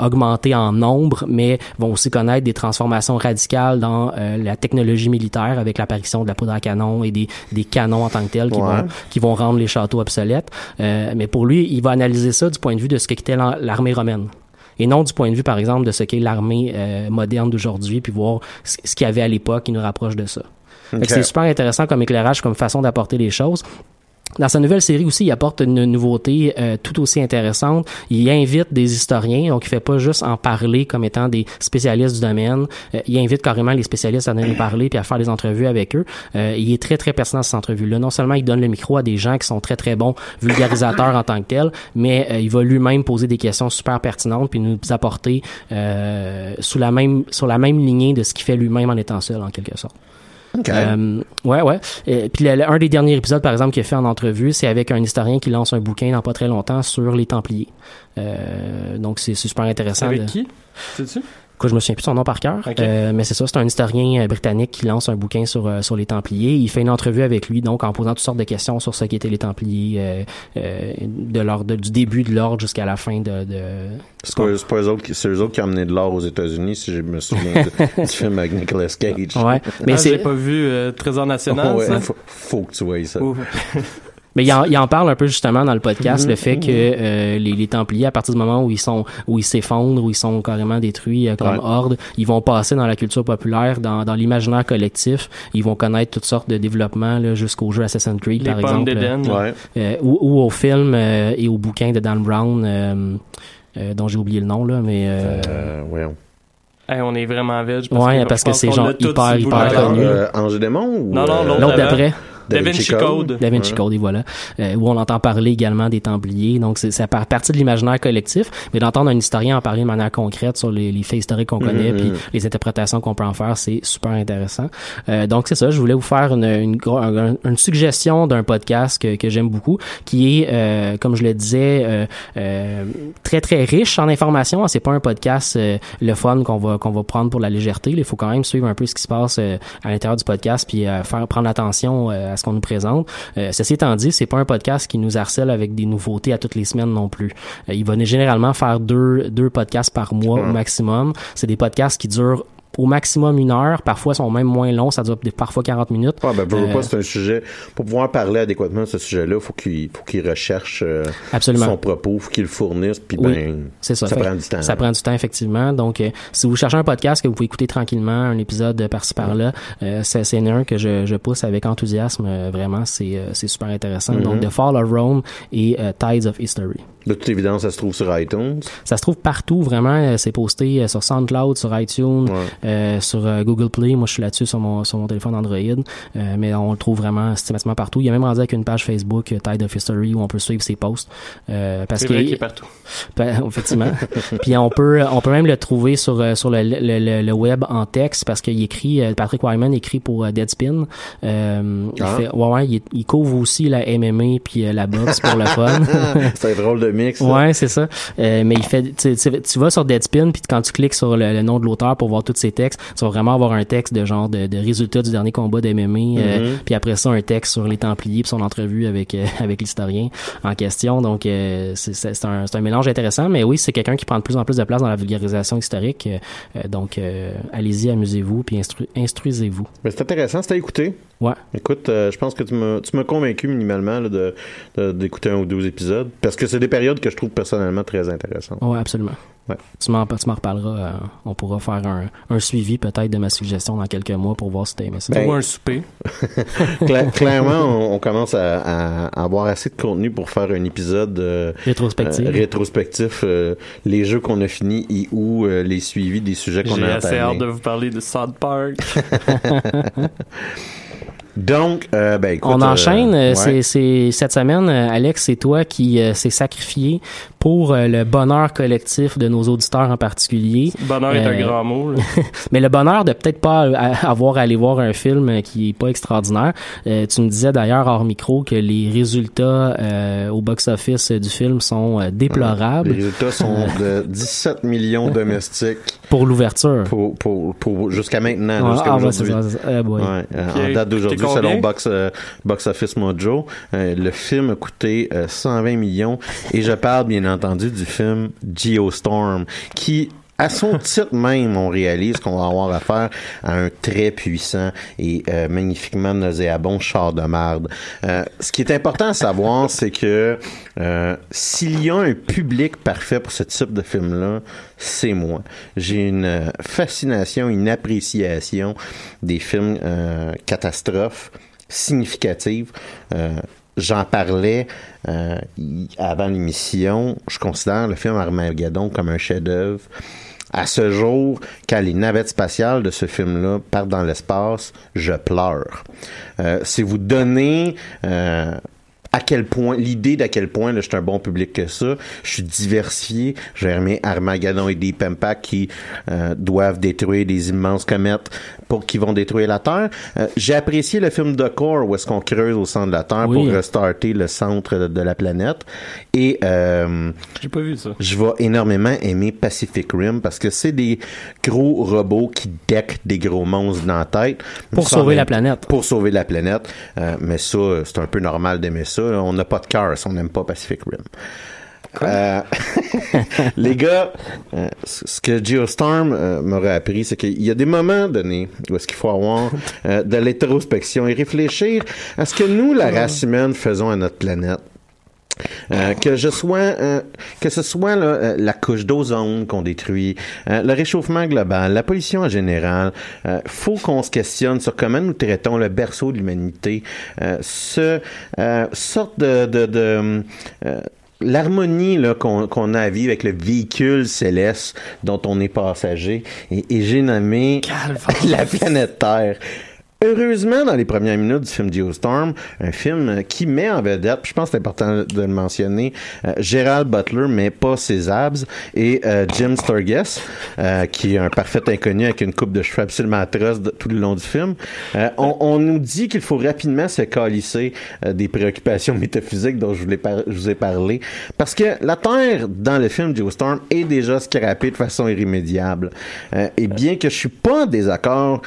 augmenter en nombre, mais vont aussi connaître des transformations radicales dans la technologie militaire avec l'apparition de la poudre à canon et des, des canons en tant que tels qui, Ouais. vont, qui vont rendre les châteaux obsolètes. Euh, mais pour lui, il va analyser ça du point de vue de ce qu'était l'armée romaine et non du point de vue, par exemple, de ce qu'est l'armée euh, moderne d'aujourd'hui, puis voir ce qu'il y avait à l'époque qui nous rapproche de ça. Fait que Ok. C'est super intéressant comme éclairage, comme façon d'apporter les choses. Dans sa nouvelle série aussi, il apporte une nouveauté euh, tout aussi intéressante. Il invite des historiens, donc il fait pas juste en parler comme étant des spécialistes du domaine. Euh, il invite carrément les spécialistes à venir nous parler puis à faire des entrevues avec eux. Euh, il est très très pertinent cette entrevue-là. Non seulement il donne le micro à des gens qui sont très très bons vulgarisateurs en tant que tels, mais euh, il va lui-même poser des questions super pertinentes puis nous apporter euh, sous la même sur la même lignée de ce qu'il fait lui-même en étant seul en quelque sorte. Euh, ouais, ouais. Et puis le- le- un des derniers épisodes, par exemple, qu'il a fait en entrevue, c'est avec un historien qui lance un bouquin dans pas très longtemps sur les Templiers. Euh, donc c'est c'est super intéressant. Avec de- qui? Sais-tu? Quoi, je me souviens plus de son nom par cœur. Euh, mais c'est ça, c'est un historien euh, britannique qui lance un bouquin sur euh, sur les Templiers. Il fait une entrevue avec lui, donc en posant toutes sortes de questions sur ce qu'étaient les Templiers, euh, euh, de du début de l'ordre jusqu'à la fin de. de... C'est pas, c'est pas eux autres qui, c'est eux autres qui ont amené de l'or aux États-Unis, si je me souviens du, [LAUGHS] du film avec Nicolas Cage. Ouais, mais ah, c'est j'ai pas vu euh, Trésor National, Ouais, ça? faut, faut que tu vois ça. [LAUGHS] Mais il en, il en parle un peu justement dans le podcast, Mhm. le fait que euh, les, les Templiers, à partir du moment où ils sont où ils s'effondrent, où ils sont carrément détruits euh, comme Ouais. horde, ils vont passer dans la culture populaire, dans, dans l'imaginaire collectif. Ils vont connaître toutes sortes de développements là, jusqu'au jeu Assassin's Creed, Les par exemple. Ouais. euh, ou, ou au film euh, et au bouquin de Dan Brown, euh, euh, dont j'ai oublié le nom là, mais euh, Euh, voyons. Hey, on est vraiment veg. Ouais, que parce je que pense c'est genre hyper, hyper connu. euh, Ange Démon ou Non, non, l'autre d'après. Da Vinci Code. Da Vinci Ouais. Code, et voilà. Euh, où on entend parler également des Templiers. Donc, c'est, ça part partie de l'imaginaire collectif, mais d'entendre un historien en parler de manière concrète sur les, les faits historiques qu'on connaît, Mhm. puis les interprétations qu'on peut en faire, c'est super intéressant. Euh, donc, c'est ça. Je voulais vous faire une, une, une suggestion d'un podcast que, que j'aime beaucoup, qui est, euh, comme je le disais, euh, euh, très, très riche en informations. C'est pas un podcast euh, le fun qu'on va, qu'on va prendre pour la légèreté. Il faut quand même suivre un peu ce qui se passe euh, à l'intérieur du podcast, puis euh, faire prendre attention euh, à ce qu'on nous présente. Euh, ceci étant dit, c'est pas un podcast qui nous harcèle avec des nouveautés à toutes les semaines non plus. Euh, il va généralement faire deux, deux podcasts par mois au maximum. C'est des podcasts qui durent au maximum une heure, parfois sont même moins longs, ça dure parfois 40 minutes. Ouais, ben, Euh, pas, c'est un sujet. Pour pouvoir parler adéquatement de ce sujet-là, faut qu'il faut qu'il recherche euh, son propos, faut qu'il le fournisse, puis Oui, ben, C'est ça. ça Fait- prend du temps. Ça prend du temps, effectivement. Donc, euh, si vous cherchez un podcast que vous pouvez écouter tranquillement, un épisode par-ci par-là, euh, c'est c'est un que je, je pousse avec enthousiasme. euh, vraiment, c'est euh, c'est super intéressant. Mhm. Donc, The Fall of Rome et euh, Tides of History. De toute évidence, ça se trouve sur iTunes. Ça se trouve partout, vraiment. Euh, C'est posté euh, sur SoundCloud, sur iTunes, Ouais. euh, sur euh, Google Play. Moi, je suis là-dessus sur mon, sur mon téléphone Android. Euh, mais on le trouve vraiment systématiquement partout. Il y a même rendu avec une page Facebook, Tide of History, où on peut suivre ses posts. Euh, parce C'est que vrai qu'il est partout. [LAUGHS] ben, effectivement. [LAUGHS] Puis on peut on peut même le trouver sur euh, sur le, le, le, le web en texte parce qu'il écrit euh, Patrick Wyman écrit pour Deadspin. Euh, il Ah. fait ouais ouais il, il couvre aussi la MMA puis la boxe pour le fun. [LAUGHS] c'est un drôle de ça. Ouais, c'est ça. Euh, mais il fait, tu, tu- tu vas sur Deadspin, puis quand tu cliques sur le, le nom de l'auteur pour voir tous ses textes, tu vas vraiment avoir un texte de genre de, de résultats du dernier combat d'MMA, euh, Mhm. puis après ça un texte sur les Templiers, puis son entrevue avec euh, [LAUGHS] avec l'historien en question. Donc euh, c'est un, un mélange intéressant, mais oui, c'est quelqu'un qui prend de plus en plus de place dans la vulgarisation historique. Euh, donc euh, allez-y, amusez-vous, puis instru- instruisez-vous. Mais c'est intéressant, c'est à écouter. Ouais. Écoute, euh, je pense que tu m'as convaincu minimalement là, de de- d'écouter un ou deux épisodes parce que c'est des périodes que je trouve personnellement très intéressantes. Ouais, absolument. Ouais. Tu m'en tu m'en reparleras. euh, on pourra faire un, un suivi peut-être de ma suggestion dans quelques mois pour voir si t'as aimé ça. Ben, Ou un souper. [LAUGHS] Cla- clairement, on, on commence à, avoir assez de contenu pour faire un épisode euh, euh, rétrospectif, euh, les jeux qu'on a finis et ou euh, les suivis des sujets qu'on J'ai a assez hâte de vous parler de South Park. [LAUGHS] [LAUGHS] Donc, euh, ben écoute, On enchaîne. euh, euh, ouais. c'est, cette semaine, euh, Alex, c'est toi qui euh, s'est sacrifié pour euh, le bonheur collectif de nos auditeurs en particulier. Bonheur est un Euh, grand mot. là. [LAUGHS] Mais le bonheur de peut-être pas euh, avoir à aller voir un film qui est pas extraordinaire. Euh, tu me disais d'ailleurs hors micro que les résultats euh, au box-office du film sont déplorables Les résultats sont de [LAUGHS] 17 millions domestiques pour l'ouverture. pour, pour, pour jusqu'à maintenant, Ouais, jusqu'à ah, aujourd'hui. ça, c'est ça. Eh boy. Ouais, euh, Ok. En date d'aujourd'hui, selon? Box, euh, Box Office Mojo, euh, le film a coûté euh, 120 millions et je parle bien entendu du film Geostorm qui à son [LAUGHS] titre même, on réalise qu'on va avoir affaire à un très puissant et euh, magnifiquement nauséabond char de marde. Euh, ce qui est important à savoir, [LAUGHS] c'est que euh, s'il y a un public parfait pour ce type de film-là, c'est moi. J'ai une fascination, une appréciation des films catastrophes significatives. Euh, J'en parlais euh, avant l'émission. Je considère le film Armageddon comme un chef-d'œuvre. À ce jour, quand les navettes spatiales de ce film-là partent dans l'espace, je pleure. Euh, c'est vous donner euh, à quel point, l'idée d'à quel point là, je suis un bon public que ça. Je suis diversifié. J'ai aimé Armageddon et Deep Impact qui euh, doivent détruire des immenses comètes pour qui vont détruire la Terre. Euh, J'ai apprécié le film de Core où est-ce qu'on creuse au centre de la Terre Oui. pour restarter le centre de, de la planète. Et euh, J'ai pas vu ça. je vais énormément aimer Pacific Rim parce que c'est des gros robots qui deckent des gros monstres dans la tête. Pour sauver la planète. Pour sauver la planète. Euh, mais ça, c'est un peu normal d'aimer ça. On n'a pas de cœur si on n'aime pas Pacific Rim. Euh, [LAUGHS] les gars, euh, ce que Geostorm euh, m'aurait appris, c'est qu'il y a des moments donnés où est-ce qu'il faut avoir euh, de l'introspection et réfléchir à ce que nous, la race humaine, faisons à notre planète. Euh, que je sois, euh, que ce soit là, euh, la couche d'ozone qu'on détruit, le réchauffement global, la pollution en général, faut qu'on se questionne sur comment nous traitons le berceau de l'humanité, ce sorte de, de, de L'harmonie là, qu'on qu'on a à vivre avec le véhicule céleste dont on est passager, et, et j'ai nommé [LAUGHS] la planète Terre. Heureusement, dans les premières minutes du film Geostorm, un film euh, qui met en vedette, je pense que c'est important de le mentionner, euh, Gérald Butler, mais pas ses abs, et euh, Jim Sturgess, euh, qui est un parfait inconnu avec une coupe de cheveux absolument atroce tout le long du film. On, nous dit qu'il faut rapidement se calisser des préoccupations [LAUGHS] métaphysiques dont je, voulais je vous ai parlé, parce que la Terre, dans le film Geostorm, est déjà scrappée de façon irrémédiable. Et bien que je suis pas en désaccord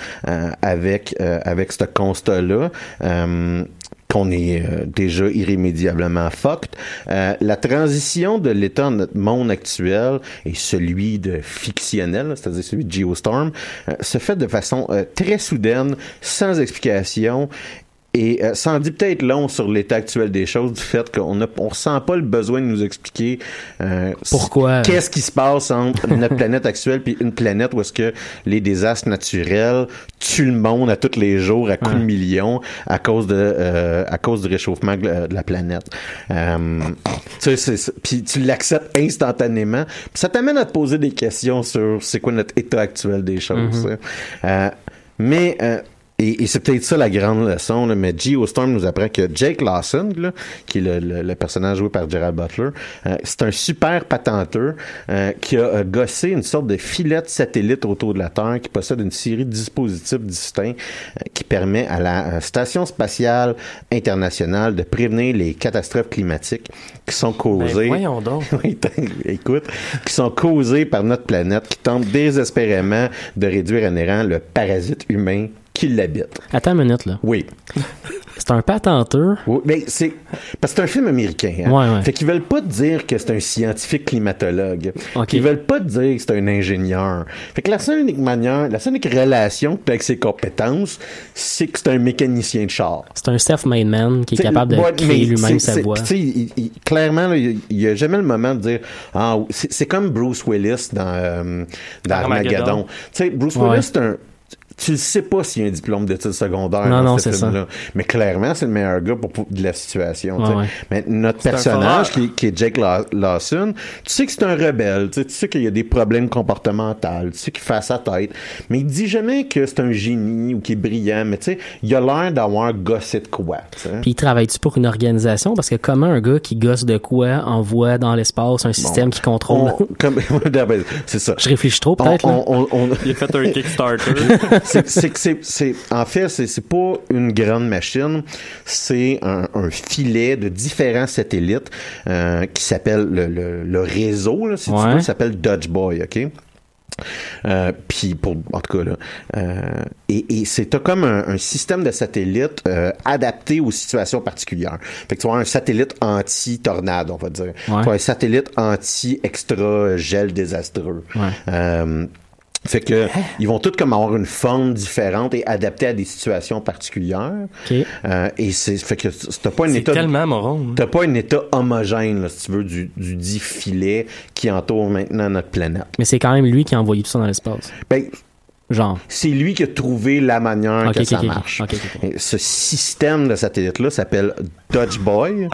avec avec ce constat-là. euh, qu'on est euh, déjà irrémédiablement fucked. Euh, la transition de l'état de notre monde actuel et celui de fictionnel, c'est-à-dire celui de Geostorm, euh, se fait de façon euh, très soudaine, sans explication et euh, ça en dit peut-être long sur l'état actuel des choses, du fait qu'on ne on ressent pas le besoin de nous expliquer euh, Pourquoi? qu'est-ce qui se passe entre notre planète actuelle puis une planète où est-ce que les désastres naturels tuent le monde à tous les jours à coups de millions à cause de euh, à cause du réchauffement gl- de la planète. Euh, tu sais, puis tu l'acceptes instantanément. Puis ça t'amène à te poser des questions sur c'est quoi notre état actuel des choses. Mhm. hein. Euh, mais euh, et, et c'est peut-être ça la grande leçon, là, mais Geostorm nous apprend que Jake Lawson, là, qui est le, le- le personnage joué par Gerald Butler, euh, c'est un super patenteur euh, qui a gossé une sorte de filet de satellite autour de la Terre qui possède une série de dispositifs distincts euh, qui permet à la euh, Station spatiale internationale de prévenir les catastrophes climatiques qui sont Ben, causées... [LAUGHS] voyons donc. Écoute, qui sont causées par notre planète qui tente désespérément de réduire à néant le parasite humain qui l'habite. Attends une minute, là. Oui. [LAUGHS] C'est un patenteux. Oui, mais c'est parce que c'est un film américain. Hein? Ouais, ouais. Fait qu'ils veulent pas te dire que c'est un scientifique climatologue. Ok. Ils veulent pas te dire que c'est un ingénieur. Fait que la seule unique manière, la seule unique relation que t'as avec ses compétences, c'est que c'est un mécanicien de char. C'est un self-made man qui est T'sais, capable de ouais, créer lui-même sa voix. il- il- clairement, là, il n'y a jamais le moment de dire ah c'est comme Bruce Willis dans, euh, dans Armageddon. Armageddon. Tu sais, Bruce Ouais. Willis, c'est un tu ne sais pas s'il y a un diplôme d'études secondaires Non, dans non, ce c'est ça. film-là. Mais clairement, c'est le meilleur gars pour, pour- de la situation. tu sais. Ouais, ouais. Mais notre personnage, qui, qui est Jake Law- Lawson, tu sais que c'est un rebelle, tu sais, tu sais qu'il y a des problèmes comportementaux, tu sais qu'il fait sa tête, mais il dit jamais que c'est un génie ou qu'il est brillant, mais tu sais, il a l'air d'avoir gossé de quoi. tu sais. Puis travailles-tu pour une organisation? Parce que comment un gars qui gosse de quoi envoie dans l'espace un système qui contrôle? On- comme, [LAUGHS] c'est ça. Je réfléchis trop, peut-être, là. on- on- on- Il a fait un [LAUGHS] Kickstarter. [LAUGHS] c'est, que c'est, en fait, c'est, pas une grande machine, c'est un, un filet de différents satellites euh, qui s'appelle le, le, le réseau, là, si tu Ouais. veux, s'appelle Dodge Boy, ok? Euh, puis pour en tout cas là euh, et, et c'est comme un, un système de satellites euh, adapté aux situations particulières fait que tu avoir un satellite anti tornade on va dire tu vas avoir un satellite anti extra gel désastreux Ouais. Fait que ils vont tous comme avoir une forme différente et adaptée à des situations particulières. Euh, et c'est fait que t'as pas un C'est état tellement moron. t'as pas un état homogène là, si tu veux du, du dit filet qui entoure maintenant notre planète. Mais c'est quand même lui qui a envoyé tout ça dans l'espace. Ben Genre. c'est lui qui a trouvé la manière que ça marche. ce système de satellite-là s'appelle Dodge Boy.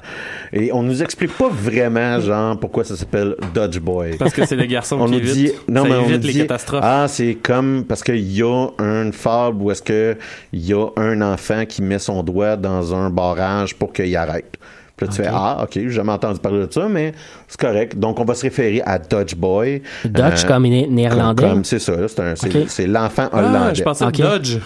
Et on nous explique pas vraiment, genre, pourquoi ça s'appelle Dodge Boy. Parce que c'est les garçons [LAUGHS] on qui nous évitent. dit, non, ça mais on évite nous les dit, catastrophes. ah, c'est comme, parce qu'il y a une fable où est-ce que il y a un enfant qui met son doigt dans un barrage pour qu'il arrête. Puis là, tu Ok. fais, ah, ok, j'ai jamais entendu parler de ça, mais c'est correct. Donc, on va se référer à Dodge Boy. Dutch Euh, comme né- néerlandais? comme- c'est ça, là, c'est un- c'est Ok. c'est l'enfant Ah, hollandais. je pensais Ok. Dodge.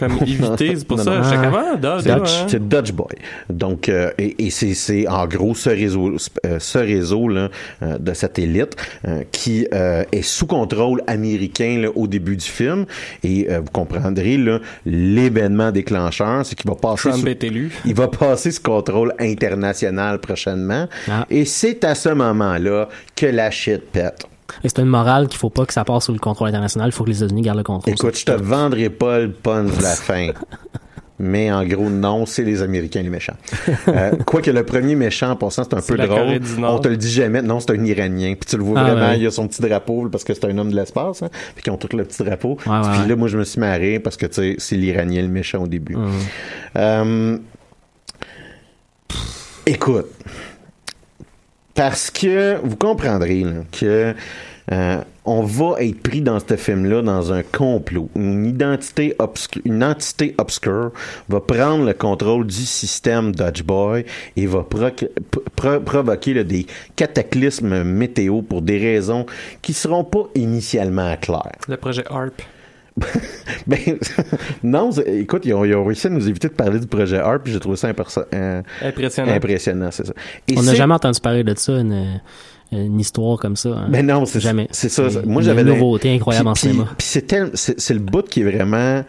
Comme [LAUGHS] éviter, c'est pour Non, ça. non. J'étais Ah. Dodge. C'est hein? Dodge Boy. Donc, euh, et, et c'est, en gros ce réseau, euh, ce réseau là, euh, de satellites euh, qui euh, est sous contrôle américain là, au début du film. Et vous comprendrez l'événement déclencheur, c'est qu'il va passer. Trump sous- est élu. il va passer ce contrôle international prochainement. Ah. Et c'est à ce moment-là que la shit pète. Et c'est une morale qu'il faut pas que ça passe sous le contrôle international. Il faut que les États-Unis gardent le contrôle. Écoute, je te vendrai pas le punch de la [LAUGHS] fin. Mais en gros, non, c'est les Américains les méchants. Euh, Quoique le premier méchant, en passant, c'est un peu la drôle. Corée du Nord. On te le dit jamais. Non, c'est un Iranien. Puis tu le vois Ah, vraiment, ouais. il a son petit drapeau parce que c'est un homme de l'espace. Hein, puis qu'ils ont tout le petit drapeau. Ouais, ouais, puis ouais. là, moi, je me suis marré parce que tu sais, c'est l'Iranien le méchant au début. Hum. Euh, écoute, parce que vous comprendrez là, que euh, on va être pris dans ce film-là dans un complot. Une identité obscure, une entité obscure va prendre le contrôle du système Dodge Boy et va provoquer des cataclysmes météo pour des raisons qui seront pas initialement claires. Le projet ARP. [LAUGHS] Ben, [LAUGHS] non, écoute, ils ont, ils ont réussi à nous éviter de parler du projet ARP, puis j'ai trouvé ça euh, Impressionnant. impressionnant, c'est ça. Et On n'a jamais entendu parler de ça, une, une histoire comme ça. hein. Ben non, c'est Jamais. C'est ça. C'est Moi, une j'avais nouveauté incroyable en Puis- cinéma. Puis c'est tel- c'est c'est le bout qui est vraiment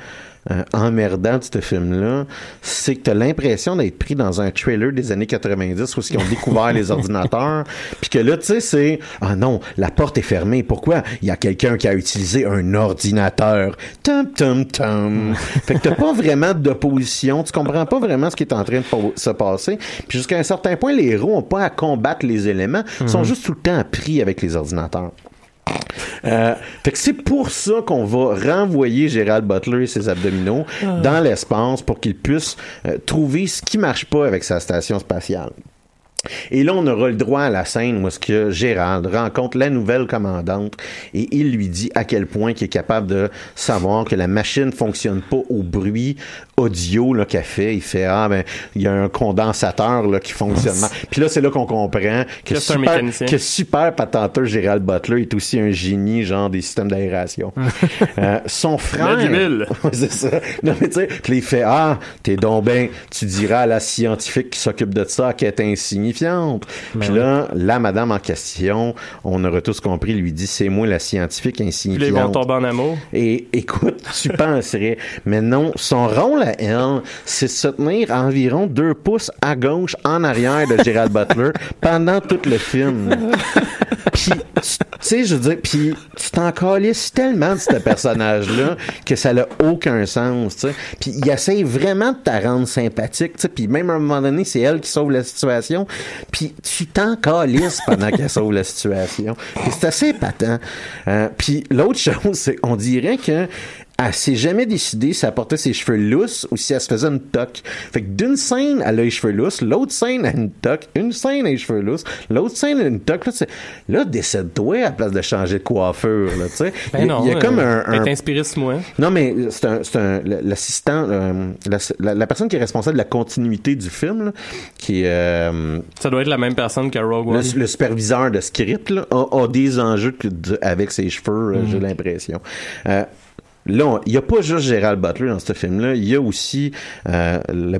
euh, emmerdant de ce film-là, c'est que t'as l'impression d'être pris dans un trailer des années 90 où ils ont découvert les [LAUGHS] ordinateurs, puis que là, tu sais, c'est ah non, la porte est fermée. Pourquoi? Il y a quelqu'un qui a utilisé un ordinateur. Tum tum tum. [LAUGHS] fait que t'as pas vraiment d'opposition, tu comprends pas vraiment ce qui est en train de se passer. Puis jusqu'à un certain point, les héros ont pas à combattre les éléments, ils sont Mhm. juste tout le temps pris avec les ordinateurs. Euh, fait que c'est pour ça qu'on va renvoyer Gérald Butler et ses abdominaux Ah. dans l'espace pour qu'il puisse euh, trouver ce qui marche pas avec sa station spatiale. Et là, on aura le droit à la scène où est-ce que Gérald rencontre la nouvelle commandante et il lui dit à quel point il est capable de savoir que la machine fonctionne pas au bruit audio qu'elle fait. Il fait ah ben il y a un condensateur là qui fonctionne. Puis là, c'est là qu'on comprend que super, que super patenteur Gérald Butler est aussi un génie genre des systèmes d'aération. [LAUGHS] Euh, son frère. [LAUGHS] C'est ça. Non, mais tu sais, puis il fait Ah, t'es donc ben, tu diras à la scientifique qui s'occupe de ça qu'elle est insignifiante. Ben puis là, la madame en question, on aura tous compris, lui dit C'est moi la scientifique Puis là, ils vont insignifiante. tomber en amour. Et écoute, tu [LAUGHS] penserais, mais non, son rôle à elle, c'est se tenir à environ deux pouces à gauche en arrière de Gerald Butler [LAUGHS] pendant tout le film. Puis, tu sais, je veux dire, puis tu t'en calisses tellement de ce personnage-là que ça n'a aucun sens, tu sais. Puis il essaie vraiment de te rendre sympathique, tu sais. Puis même à un moment donné, c'est elle qui sauve la situation. Puis tu t'en calisses pendant qu'elle sauve la situation. Puis c'est assez épatant. Euh, puis l'autre chose, c'est on dirait que elle s'est jamais décidée si elle portait ses cheveux lousses ou si elle se faisait une toque. Fait que d'une scène, elle a les cheveux lousses, l'autre scène, elle a une toque, une scène, elle a les cheveux lousses, l'autre scène, elle a une toque. Là, là décède-toi à la place de changer de coiffure, là, tu sais. [LAUGHS] Ben il, y a- non, il y a comme euh, un... un- Être inspiré ce non, mais c'est un, un, l'assistant, euh, la, la- la personne qui est responsable de la continuité du film, là, qui euh, Ça doit être la même personne que Rogue One. le, le superviseur de script, là, a, a des enjeux de- avec ses cheveux, euh, j'ai l'impression. Là, il n'y a pas juste Gérald Butler dans ce film-là. Il y a aussi euh, le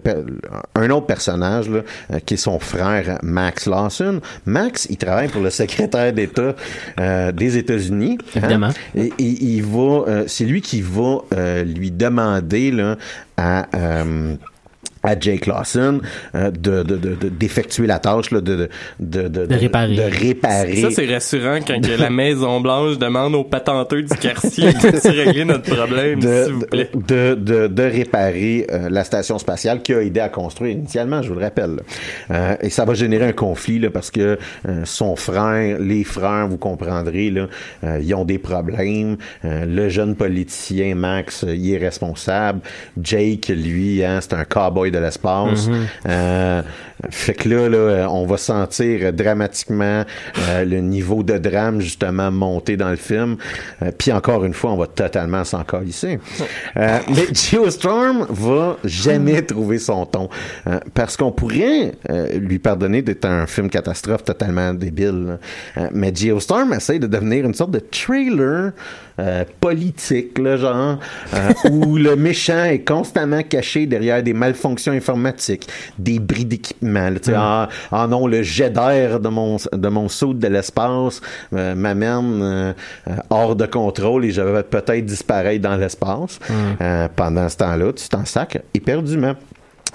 un autre personnage là, euh, qui est son frère Max Lawson. Max, il travaille pour le secrétaire d'État euh, des États-Unis. hein. Évidemment. Et, et il va, c'est lui qui va lui demander là, à à Jake Lawson euh, de, de, de, de- d'effectuer la tâche là, de, de, de, de, réparer. de réparer. Ça, c'est rassurant quand que la [LAUGHS] Maison-Blanche demande aux patenteux du quartier [LAUGHS] de régler notre problème, de, s'il vous plaît. de, de, de réparer euh, la station spatiale qui a aidé à construire initialement, je vous le rappelle. Euh, et ça va générer un conflit là, parce que euh, son frère, les frères, vous comprendrez, là, euh, ils ont des problèmes. Euh, le jeune politicien Max, il est responsable. Jake, lui, hein, c'est un cowboy de l'espace. Mhm. Euh, fait que là, là, on va sentir dramatiquement euh, le niveau de drame justement monter dans le film. Euh, Puis encore une fois, on va totalement s'en calisser. Euh, mais [LAUGHS] Geostorm va jamais trouver son ton. Euh, parce qu'on pourrait euh, lui pardonner d'être un film catastrophe totalement débile. Euh, mais Geostorm essaie de devenir une sorte de trailer euh, politique, là, genre, euh, où le méchant est constamment caché derrière des malfonctions informatiques, des bris d'équipement. Là, Mm. ah, ah non, le jet d'air de mon, de mon saut de l'espace euh, m'amène euh, euh, hors de contrôle et je vais peut-être disparaître dans l'espace. Mm. Euh, pendant ce temps-là, tu t'en sacres éperdument.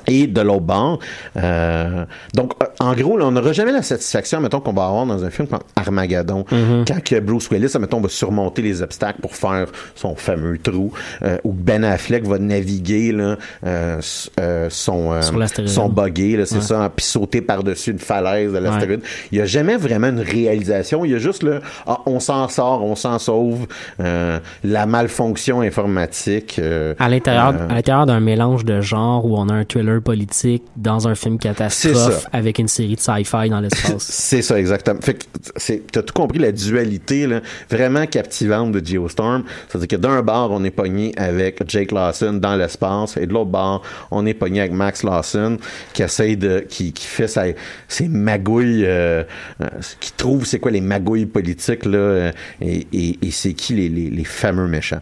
Et de l'autre bord, euh, donc en gros, là, on n'aura jamais la satisfaction, mettons qu'on va avoir dans un film comme Armageddon, Mhm. quand que Bruce Willis, mettons, va surmonter les obstacles pour faire son fameux trou, euh, où Ben Affleck va naviguer là, euh, euh, son euh, son buggy, là, c'est Ouais. ça, puis sauter par-dessus une falaise de l'astéroïde. Il y a jamais vraiment une réalisation. Il y a juste le ah, on s'en sort, on s'en sauve, euh, la malfonction informatique. À l'intérieur, à l'intérieur d'un mélange de genres où on a un thriller politique dans un film catastrophe avec une série de sci-fi dans l'espace. [LAUGHS] C'est ça, exactement. Fait que, t'as tout compris, la dualité, là, vraiment captivante de Geostorm. C'est-à-dire que d'un bord, on est pogné avec Jake Lawson dans l'espace, et de l'autre bord, on est pogné avec Max Lawson, qui essaye de, qui, qui fait sa, ses magouilles, euh, euh, qui trouve c'est quoi les magouilles politiques, là, euh, et, et, et c'est qui les, les, les fameux méchants.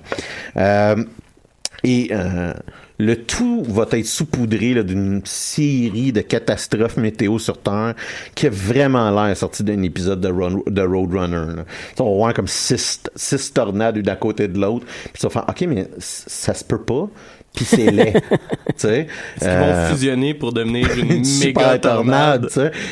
Euh, et euh, le tout va être saupoudré d'une série de catastrophes météo sur Terre qui a vraiment l'air sorti d'un épisode de, Run- de Roadrunner. On va voir comme six, six tornades d'une à côté de l'autre. Puis ça va faire, OK, mais ça se peut pas. Puis c'est laid. [LAUGHS] tu sais. Ils Euh, vont fusionner pour devenir une [LAUGHS] méga tornade.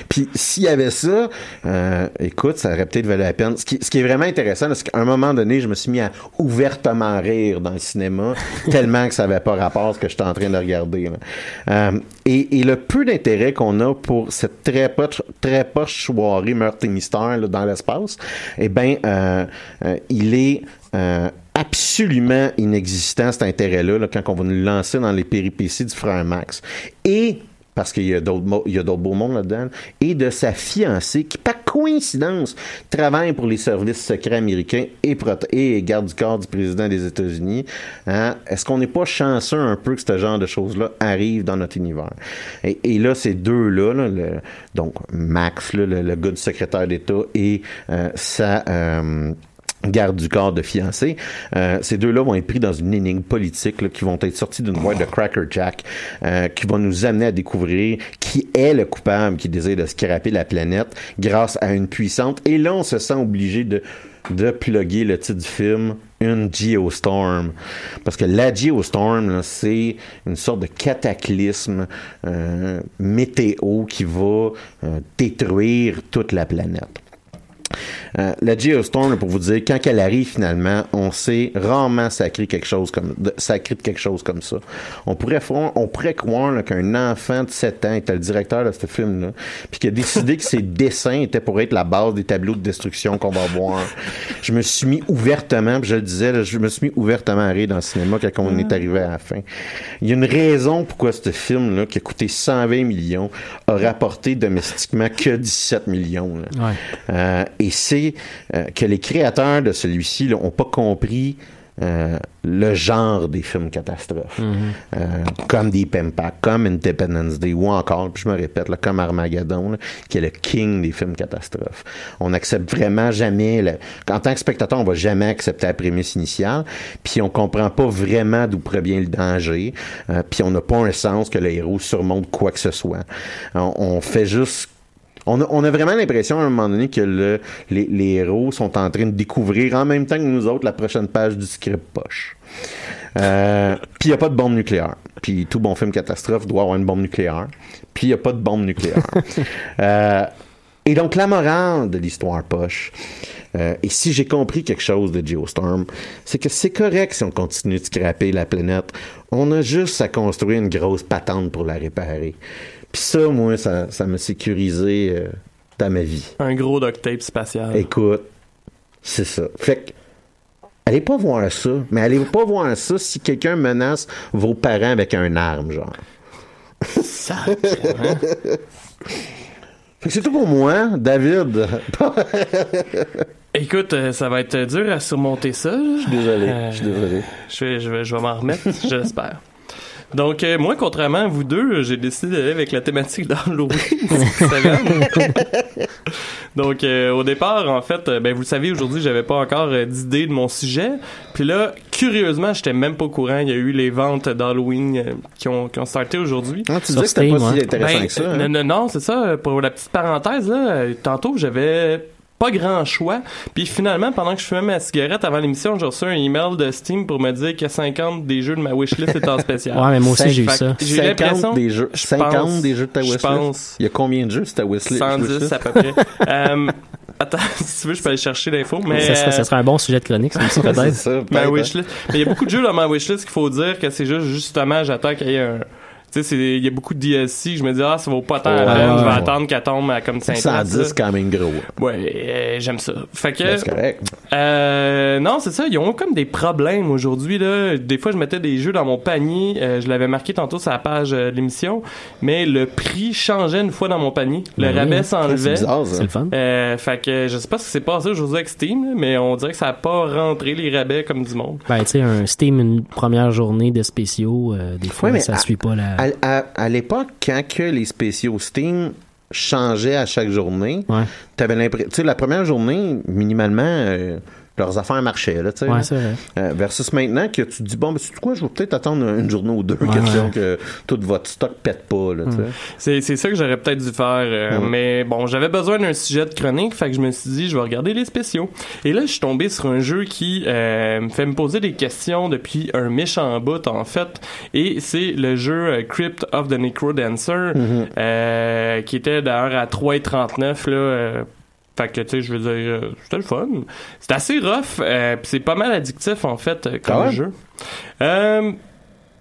Puis s'il y avait ça, euh, écoute, ça aurait peut-être valu la peine. Ce qui, ce qui est vraiment intéressant, c'est qu'à un moment donné, je me suis mis à ouvertement rire dans le cinéma, [LAUGHS] tellement que ça avait pas rapport à ce que j'étais en train de regarder. là. Euh, et, et le peu d'intérêt qu'on a pour cette très poche, très poche soirée meurtre et mystère là, dans l'espace, eh ben, euh, euh, il est euh, absolument inexistant cet intérêt-là là, quand on va nous lancer dans les péripéties du frère Max. Et parce qu'il y a d'autres beaux mondes là-dedans, et de sa fiancée qui, par coïncidence, travaille pour les services secrets américains et, garde du corps du président des États-Unis. Hein? Est-ce qu'on n'est pas chanceux un peu que ce genre de choses-là arrive dans notre univers? Et, là, ces deux-là, donc Max, le, le gars du secrétaire d'État, et euh, sa... euh, garde du corps de fiancé. Euh, ces deux-là vont être pris dans une énigme politique qui vont être sortis d'une boîte de Cracker Jack euh, qui va nous amener à découvrir qui est le coupable qui désire de scraper la planète grâce à une puissante. Et là, on se sent obligé de de plugger le titre du film une geostorm parce que la geostorm c'est une sorte de cataclysme euh, météo qui va euh, détruire toute la planète. Euh, la Geostorm, pour vous dire, quand elle arrive finalement, on sait rarement sacrer quelque chose comme de, sacrer de quelque chose comme ça. On pourrait on pourrait croire là, qu'un enfant de 7 ans était le directeur de ce film-là, puis qu'il a décidé que ses [LAUGHS] dessins étaient pour être la base des tableaux de destruction qu'on va voir. Je me suis mis ouvertement, puis je le disais, là, je me suis mis ouvertement à rire dans le cinéma quand on est arrivé à la fin. Il y a une raison pourquoi ce film-là, qui a coûté 120 millions, a rapporté domestiquement que 17 millions. là. Ouais. Euh, et c'est euh, que les créateurs de celui-ci n'ont pas compris euh, le genre des films catastrophes. Euh, comme Deep Impact, comme Independence Day, ou encore, puis je me répète, là, comme Armageddon, là, qui est le king des films catastrophes. On n'accepte vraiment jamais, le- en tant que spectateur, on va jamais accepter la prémisse initiale, puis on comprend pas vraiment d'où provient le danger, euh, puis on n'a pas un sens que le héros surmonte quoi que ce soit. On, on fait juste on a, on a vraiment l'impression à un moment donné que le, les, les héros sont en train de découvrir en même temps que nous autres la prochaine page du script poche. Euh, puis il n'y a pas de bombe nucléaire. Puis tout bon film catastrophe doit avoir une bombe nucléaire. Puis il n'y a pas de bombe nucléaire. [LAUGHS] Euh, et donc la morale de l'histoire poche, euh, et si j'ai compris quelque chose de Geostorm, c'est que c'est correct si on continue de scraper la planète. On a juste à construire une grosse patente pour la réparer. Puis ça, moi, ça, ça m'a sécurisé euh, dans ma vie. Un gros duct tape spatial. Écoute, c'est ça. Fait que, allez pas voir ça, mais allez pas voir ça si quelqu'un menace vos parents avec un arme, genre. [LAUGHS] Fait que c'est tout pour moi, David. [LAUGHS] Écoute, euh, ça va être dur à surmonter ça. Je suis désolé, je suis désolé. Je vais, je vais, je vais m'en remettre, j'espère. Donc, euh, moi, contrairement à vous deux, j'ai décidé d'aller avec la thématique d'Halloween. [LAUGHS] Donc, euh, au départ, en fait, euh, ben, vous le savez, aujourd'hui, j'avais pas encore euh, d'idée de mon sujet. Puis là, curieusement, j'étais même pas au courant. Il y a eu les ventes d'Halloween euh, qui, ont, qui ont starté aujourd'hui. Ah, tu disais que c'était pas si intéressant Ben, que ça. hein? Non, non, non, c'est ça. Pour la petite parenthèse, là, tantôt, j'avais pas grand choix. Puis finalement, pendant que je fumais ma cigarette avant l'émission, j'ai reçu un email de Steam pour me dire que 50 des jeux de ma wishlist étaient en spécial. [LAUGHS] Ouais, mais moi aussi, j'ai eu ça. J'ai 50 l'impression... des jeux, je 50 pense- des jeux de ta wishlist? pense. Il y a combien de jeux sur ta wishlist? 110 à peu près. [LAUGHS] Euh, attends, [LAUGHS] si tu veux, je peux aller chercher l'info. Mais ça, serait, ça serait un bon sujet de chronique, ça peut-être. hein. wishlist. Mais il y a beaucoup de jeux dans ma wishlist qu'il faut dire que c'est juste justement j'attends qu'il y ait un. Tu sais, c'est- il y a beaucoup de DLC. Je me dis, ah, ça vaut pas tant la peine. Je vais ouais. attendre qu'elle tombe à comme 5 110, c'est quand même gros. Ouais, euh, j'aime ça. Fait que. C'est correct. Euh, non, c'est ça. Ils ont comme des problèmes aujourd'hui. là. Des fois, je mettais des jeux dans mon panier. euh, je l'avais marqué tantôt sur la page euh, de l'émission. Mais le prix changeait une fois dans mon panier. Le Ben rabais hein. s'enlevait. C'est bizarre, ça. C'est le fun. Euh, fait que je sais pas ce qui s'est passé aujourd'hui avec Steam, là, mais on dirait que ça a pas rentré les rabais comme du monde. Ben, tu sais, un Steam, une première journée de spéciaux, euh, des fois, Ouais, mais ça à- suit pas la... À, à- à l'époque, quand que les spéciaux Steam changeaient à chaque journée, Ouais, t'avais l'impression, tu sais, la première journée, minimalement, euh, leurs affaires marchaient, là, tu sais. ouais là. c'est vrai. Euh, versus maintenant que tu te dis, bon, ben, c'est quoi, je vais peut-être attendre une journée ou deux, Ouais, question ouais. que tout votre stock pète pas, là, tu. C'est, c'est ça que j'aurais peut-être dû faire. euh. Mais bon, j'avais besoin d'un sujet de chronique, fait que je me suis dit, je vais regarder les spéciaux. Et là, je suis tombé sur un jeu qui euh, me fait me poser des questions depuis un méchant bout, en fait. Et c'est le jeu Crypt of the Necrodancer, euh, qui était d'ailleurs à 3,39 là. Fait que, tu sais, je veux dire, euh, c'était le fun. C'est assez rough, euh, pis c'est pas mal addictif, en fait, euh, comme Ah ouais? jeu. Euh,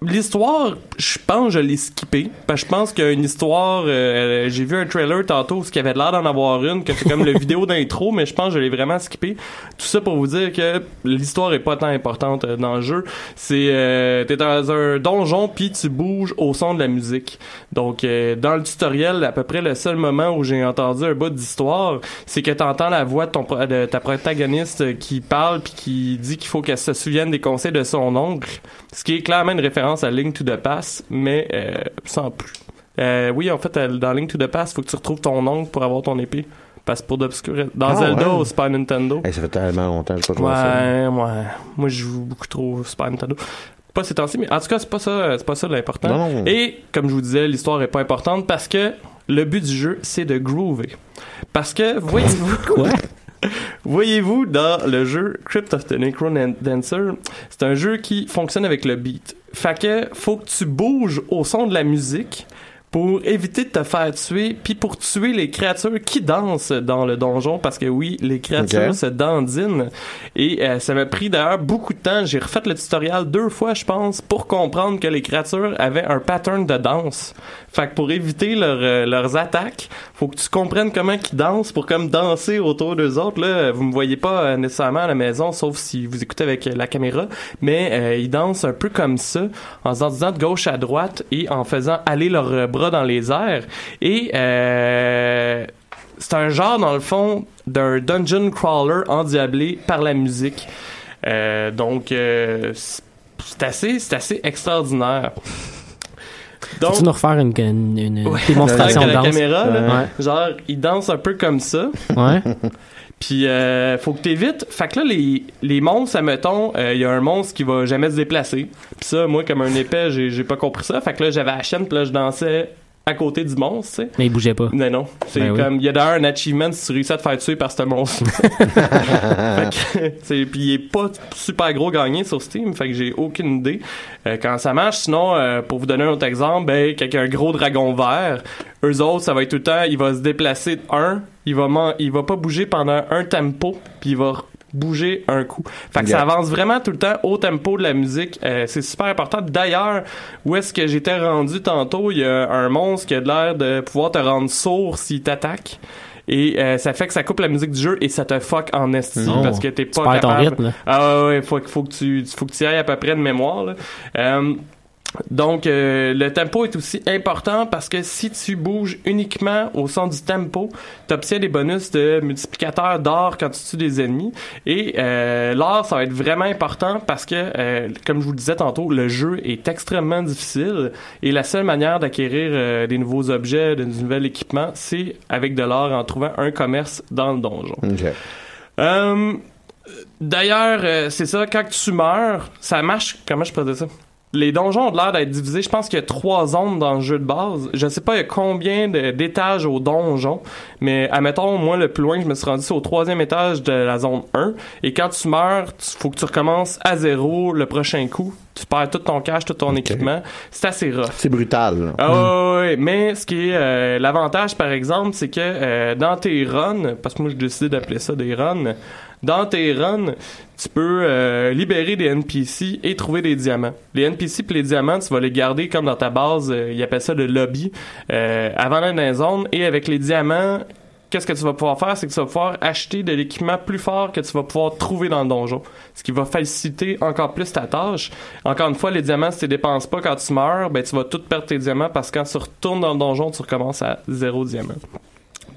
l'histoire, je pense que je l'ai skippé. Parce que je pense qu'il y a une histoire. euh, J'ai vu un trailer tantôt où il y avait l'air d'en avoir une, que c'est comme le [LAUGHS] vidéo d'intro, mais je pense que je l'ai vraiment skippé. Tout ça pour vous dire que l'histoire est pas tant importante euh, dans le jeu. C'est euh, t'es dans un donjon puis tu bouges au son de la musique. Donc euh, dans le tutoriel, à peu près le seul moment où j'ai entendu un bout d'histoire, c'est que t'entends la voix de, ton, de ta protagoniste qui parle puis qui dit qu'il faut qu'elle se souvienne des conseils de son oncle, ce qui est clairement une référence à Link to the Past, mais euh, sans plus. Euh, oui, en fait, dans Link to the Past, faut que tu retrouves ton oncle pour avoir ton épée. Parce que pour d'obscur dans Ah, Zelda ouais. au Super Nintendo. Hey, ça fait tellement longtemps que je pas joué à ça. Ouais, ouais. Moi, je joue beaucoup trop au Super Nintendo. Pas ces temps-ci, mais en tout cas, c'est pas ça, c'est pas ça l'important. Et, comme je vous disais, l'histoire est pas importante parce que le but du jeu, c'est de groover. Parce que, voyez-vous, Quoi? [LAUGHS] voyez-vous, dans le jeu Crypt of the Necro Dancer, c'est un jeu qui fonctionne avec le beat. Fait que, faut que tu bouges au son de la musique pour éviter de te faire tuer, puis pour tuer les créatures qui dansent dans le donjon, parce que oui, les créatures se dandinent. Et euh, ça m'a pris d'ailleurs beaucoup de temps. J'ai refait le tutoriel deux fois, je pense, pour comprendre que les créatures avaient un pattern de danse. Fait que pour éviter leur, euh, leurs attaques, faut que tu comprennes comment ils dansent pour comme danser autour d'eux autres. Là, vous me voyez pas euh, nécessairement à la maison, sauf si vous écoutez avec euh, la caméra, mais euh, ils dansent un peu comme ça, en se disant de gauche à droite et en faisant aller leurs euh, bras dans les airs. Et euh, c'est un genre, dans le fond, d'un dungeon crawler endiablé par la musique. Euh, donc, euh, c'est assez, c'est assez extraordinaire. Donc, Peux-tu nous refaire une, une, une Ouais. démonstration de la danse? caméra, là, Ouais. genre, ils dansent un peu comme ça. Ouais. [LAUGHS] Puis, euh, faut que t'évites. Fait que là, les, les monstres, admettons, il y a un monstre qui va jamais se déplacer. Puis ça, moi, comme un épais, j'ai j'ai pas compris ça. Fait que là, j'avais la chaîne, puis là, je dansais à côté du monstre, tu sais. Mais il bougeait pas. Non, non. C'est Ben comme, il y a d'ailleurs un achievement si tu réussis à te faire tuer par ce monstre. [LAUGHS] fait que, c'est, puis il est pas super gros gagné sur Steam, fait que j'ai aucune idée euh, quand ça marche. Sinon, euh, pour vous donner un autre exemple, ben, quelqu'un un gros dragon vert, eux autres, ça va être tout le temps, il va se déplacer de un, il va, man- il va pas bouger pendant un tempo, puis il va bouger un coup. Fait que ça avance vraiment tout le temps au tempo de la musique. Euh, c'est super important. D'ailleurs, où est-ce que j'étais rendu tantôt, il y a un monstre qui a l'air de pouvoir te rendre sourd s'il t'attaque. Et euh, ça fait que ça coupe la musique du jeu et ça te fuck en esti Oh. parce que t'es Tu pas ton capable. rythme, là. Ah ouais, ouais, faut, faut que tu faut que tu ailles à peu près de mémoire. Là. Euh, donc, euh, le tempo est aussi important parce que si tu bouges uniquement au son du tempo, tu obtiens des bonus de multiplicateur d'or quand tu tues des ennemis. Et euh, l'or, ça va être vraiment important parce que, euh, comme je vous le disais tantôt, le jeu est extrêmement difficile et la seule manière d'acquérir des nouveaux objets, de nouvel équipement, c'est avec de l'or en trouvant un commerce dans le donjon. D'ailleurs, c'est ça, quand tu meurs, ça marche. Comment je dire ça? Les donjons ont l'air d'être divisés. Je pense qu'il y a trois zones dans le jeu de base. Je sais pas combien d'étages au donjon, mais admettons, moi, le plus loin je me suis rendu, c'est au troisième étage de la zone 1. Et quand tu meurs, il faut que tu recommences à zéro le prochain coup. Tu perds tout ton cash, tout ton équipement. C'est assez rough. C'est brutal. Ah ouais, ouais. mais ce qui est euh, l'avantage par exemple, c'est que euh, dans tes runs, parce que moi j'ai décidé d'appeler ça des runs, dans tes runs, tu peux euh, libérer des NPC et trouver des diamants. Les NPC puis les diamants, tu vas les garder comme dans ta base, euh, ils appellent ça le lobby, euh, avant d'aller dans les zones. Et avec les diamants, qu'est-ce que tu vas pouvoir faire, c'est que tu vas pouvoir acheter de l'équipement plus fort que tu vas pouvoir trouver dans le donjon. Ce qui va faciliter encore plus ta tâche. Encore une fois, les diamants, si tu les dépenses pas quand tu meurs, ben tu vas tout perdre tes diamants parce que quand tu retournes dans le donjon, tu recommences à zéro diamant.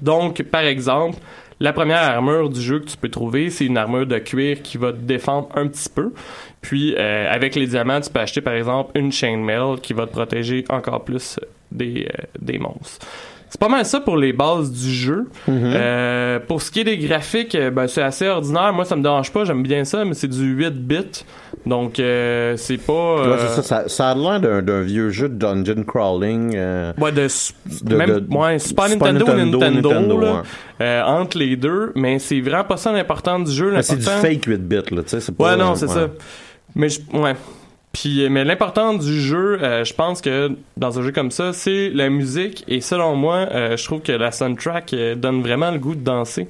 Donc, par exemple, la première armure du jeu que tu peux trouver, c'est une armure de cuir qui va te défendre un petit peu. Puis, euh, avec les diamants, tu peux acheter par exemple une chainmail qui va te protéger encore plus des, euh, des monstres. C'est pas mal ça pour les bases du jeu. Euh, pour ce qui est des graphiques, euh, ben, c'est assez ordinaire. Moi, ça me dérange pas. J'aime bien ça, mais c'est du 8 bits. Donc, euh, c'est pas... Ouais, euh, ça, ça, ça a l'air d'un, vieux jeu de dungeon crawling. Ouais, de, même, de- ouais, Super, Super Nintendo, Nintendo, Nintendo, Nintendo, là, ouais. entre les deux, mais c'est vraiment pas ça l'important du jeu. c'est du fake 8 bits, là, tu sais. Ouais, non, c'est ça. Mais je, ouais. Puis, euh, mais l'important du jeu, euh, je pense que dans un jeu comme ça, c'est la musique. Et selon moi, euh, je trouve que la soundtrack donne vraiment le goût de danser.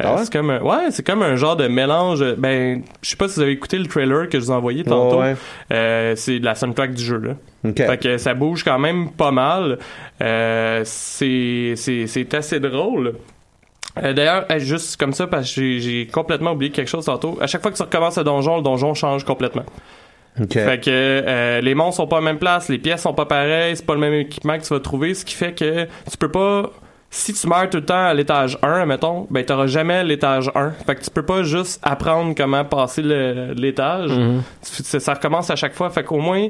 Euh, Ah ouais? C'est comme un, ouais, c'est comme un genre de mélange. Ben, je sais pas si vous avez écouté le trailer que je vous ai envoyé tantôt. Ouais, ouais. Euh, c'est la soundtrack du jeu là. OK. Fait que ça bouge quand même pas mal. Euh, c'est c'est c'est assez drôle. Euh, D'ailleurs, juste comme ça, parce que j'ai- j'ai complètement oublié quelque chose tantôt. À chaque fois que tu recommences le donjon, le donjon change complètement. OK. Fait que euh, les monstres sont pas à la même place, les pièces sont pas pareilles, c'est pas le même équipement que tu vas trouver, ce qui fait que tu peux pas si tu meurs tout le temps à l'étage 1, mettons, ben t'auras jamais l'étage 1. Fait que tu peux pas juste apprendre comment passer l'étage. Mhm. Ça, ça recommence à chaque fois. Fait qu'au moins